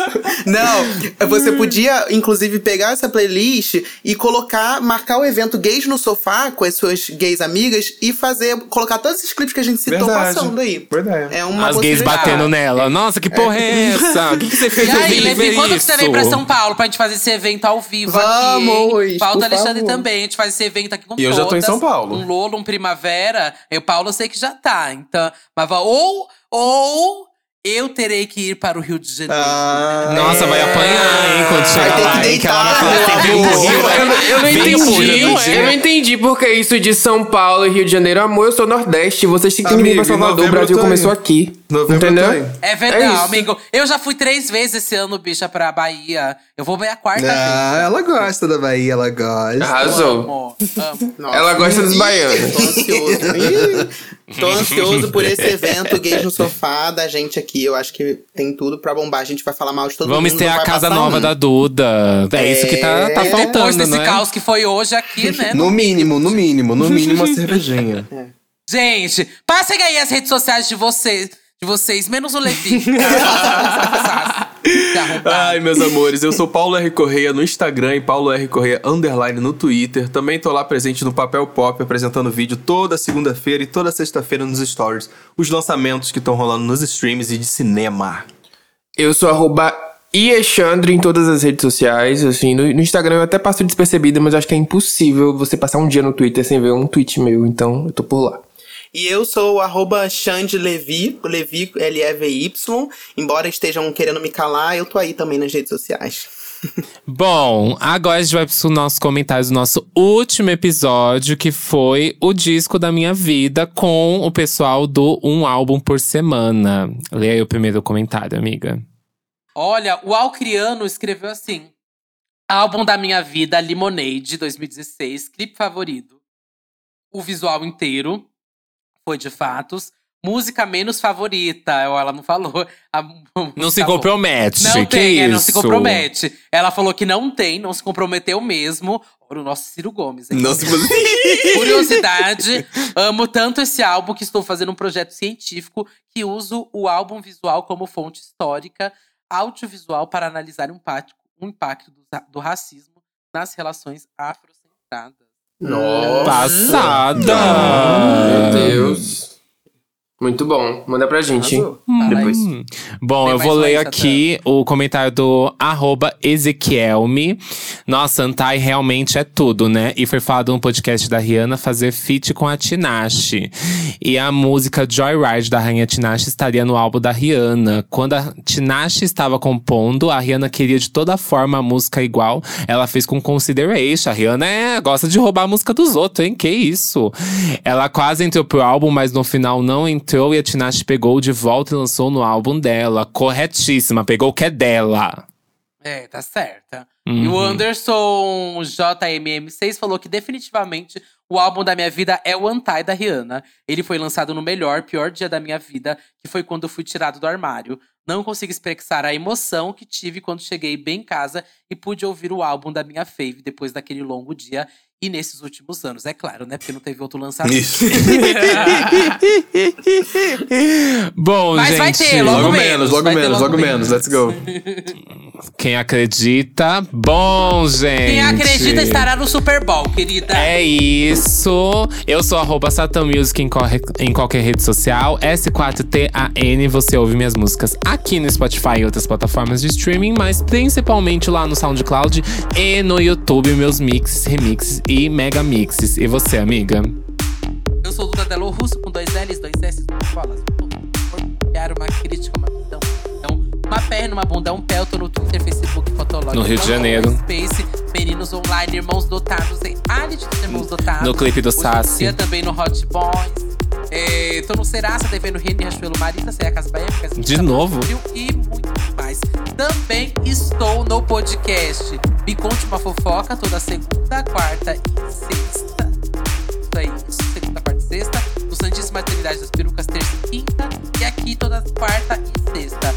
Não, você podia, inclusive, pegar essa playlist e colocar, marcar o evento Gays no Sofá com as suas gays amigas e fazer, colocar todos esses clipes que a gente citou Verdade. passando aí. Verdade. É uma As gays batendo nela. Nossa, que porra é essa? O que, que você fez E aí, Levi, ver quando que você vem pra São Paulo pra gente fazer esse evento ao vivo Vamos, aqui? do Alexandre favor. também. A gente faz esse evento aqui com E eu já tô em todas. São Paulo. Um Lolo, um Primavera. Eu, Paulo, eu sei que já tá. Então, mas vai- ou, ou eu terei que ir para o Rio de Janeiro. Ah, Nossa, vai apanhar, hein, quando chegar ter lá, que hein? Que ela vai deitar, falar amor. Rio, Eu, não- eu não entendi. Eu é. não entendi porque isso de São Paulo e Rio de Janeiro. Amor, eu sou Nordeste. Vocês têm que vir em Salvador. O novembro Brasil começou aqui. Novembro entendeu? aí. É É verdade, isso. amigo. Eu já fui três vezes esse ano, bicha, pra Bahia. Eu vou ver a quarta Ah, vez. ela gosta da Bahia, ela gosta. Arrasou. Amo, amo. Nossa. Ela gosta dos baianos. Tô ansioso. Tô ansioso por esse evento Gays no Sofá da gente aqui. Eu acho que tem tudo pra bombar. A gente vai falar mal de todo Vamos mundo. ter não a casa nova um. da Duda. É, isso que tá, tá É. faltando, Depois desse né? caos que foi hoje aqui, né? No mínimo, no mínimo, no mínimo uma cervejinha. Gente, passem aí as redes sociais de vocês, de vocês menos o Levi. Ai, meus amores, eu sou Paulo R. Correia no Instagram e Paulo R. Correia Underline no Twitter. Também tô lá presente no Papel Pop, apresentando vídeo toda segunda-feira e toda sexta-feira nos stories. Os lançamentos que estão rolando nos streams e de cinema. Eu sou arroba Iexandre em todas as redes sociais. Assim, no, no Instagram eu até passo despercebida, mas acho que é impossível você passar um dia no Twitter sem ver um tweet meu. Então eu tô por lá. E eu sou o arroba Xande Levi, Levi L-E-V-Y. Embora estejam querendo me calar, eu tô aí também nas redes sociais. Bom, agora a gente vai pro nosso comentário do nosso último episódio, que foi o disco da minha vida com o pessoal do Um Álbum por Semana. Leia aí o primeiro comentário, amiga. Olha, o Alcriano escreveu assim: Álbum da minha vida, Lemonade, 2016, clipe favorito. O visual inteiro foi de fatos. Música menos favorita, ela não falou. A- Não se compromete. Não que tem, é, não se compromete. Ela falou que não tem, não se comprometeu mesmo. O nosso Ciro Gomes. Não se Curiosidade, amo tanto esse álbum que estou fazendo um projeto científico que uso o álbum visual como fonte histórica audiovisual para analisar o impacto, o impacto do, do racismo nas relações afrocentradas. Passada! Meu Deus. Muito bom. Manda pra gente. Arrasou. Depois. Hum. Bom, Tem eu vou ler aqui o comentário do arroba Ezequielme. Nossa, Antai realmente é tudo, né? E foi falado no podcast da Rihanna fazer feat com a Tinashe. E a música Joyride da Rainha Tinashe estaria no álbum da Rihanna. Quando a Tinashe estava compondo, a Rihanna queria de toda forma a música igual. Ela fez com Consideration. A Rihanna é, gosta de roubar a música dos outros, hein? Que isso? Ela quase entrou pro álbum, mas no final não entrou. E a Tinashe pegou de volta e lançou no álbum dela. Corretíssima, pegou o que é dela. É, tá certa. E o Uhum. Anderson JMM6 falou que definitivamente o álbum da minha vida é o Antai da Rihanna. Ele foi lançado no melhor, pior dia da minha vida, que foi quando fui tirado do armário. Não consigo expressar a emoção que tive quando cheguei bem em casa e pude ouvir o álbum da minha fave depois daquele longo dia e nesses últimos anos. É claro, né? Porque não teve outro lançamento. Isso. Bom, Mas gente. vai ter, logo Logo menos, menos, logo menos, logo logo menos. Let's go. Quem acredita, bom, gente. Quem acredita estará no Super Bowl, querida. É isso. Eu sou arroba Satan Music em, corre- em qualquer rede social. S4TAN. Você ouve minhas músicas aqui no Spotify e outras plataformas de streaming, mas principalmente lá no SoundCloud e no YouTube, meus mixes, remixes e mega mixes. E você, amiga? Eu sou Duda Delo Russo, com dois L's, dois S's, duas bolas. Criar uma crítica, uma perna, uma bunda, um pé. Eu tô no Twitter, Facebook, Fotolog. No Rio de Janeiro. Space, meninos online, irmãos dotados, em reality dos irmãos dotados. No clipe do Sassi. também no Hot Boys. É, tô no Serasa, devendo Reni, Rachuelo, Marisa, Ceia Casa Bahia, De novo? Brasil E muito mais. Também estou no podcast. Me conte uma fofoca toda segunda, quarta e sexta. Isso aí, isso, segunda, quarta e sexta. No Santíssima Maternidade das Perucas, terça e quinta. E aqui toda quarta e sexta.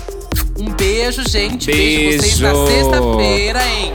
Um beijo, gente. Beijo, Beijo. vocês na sexta-feira, hein?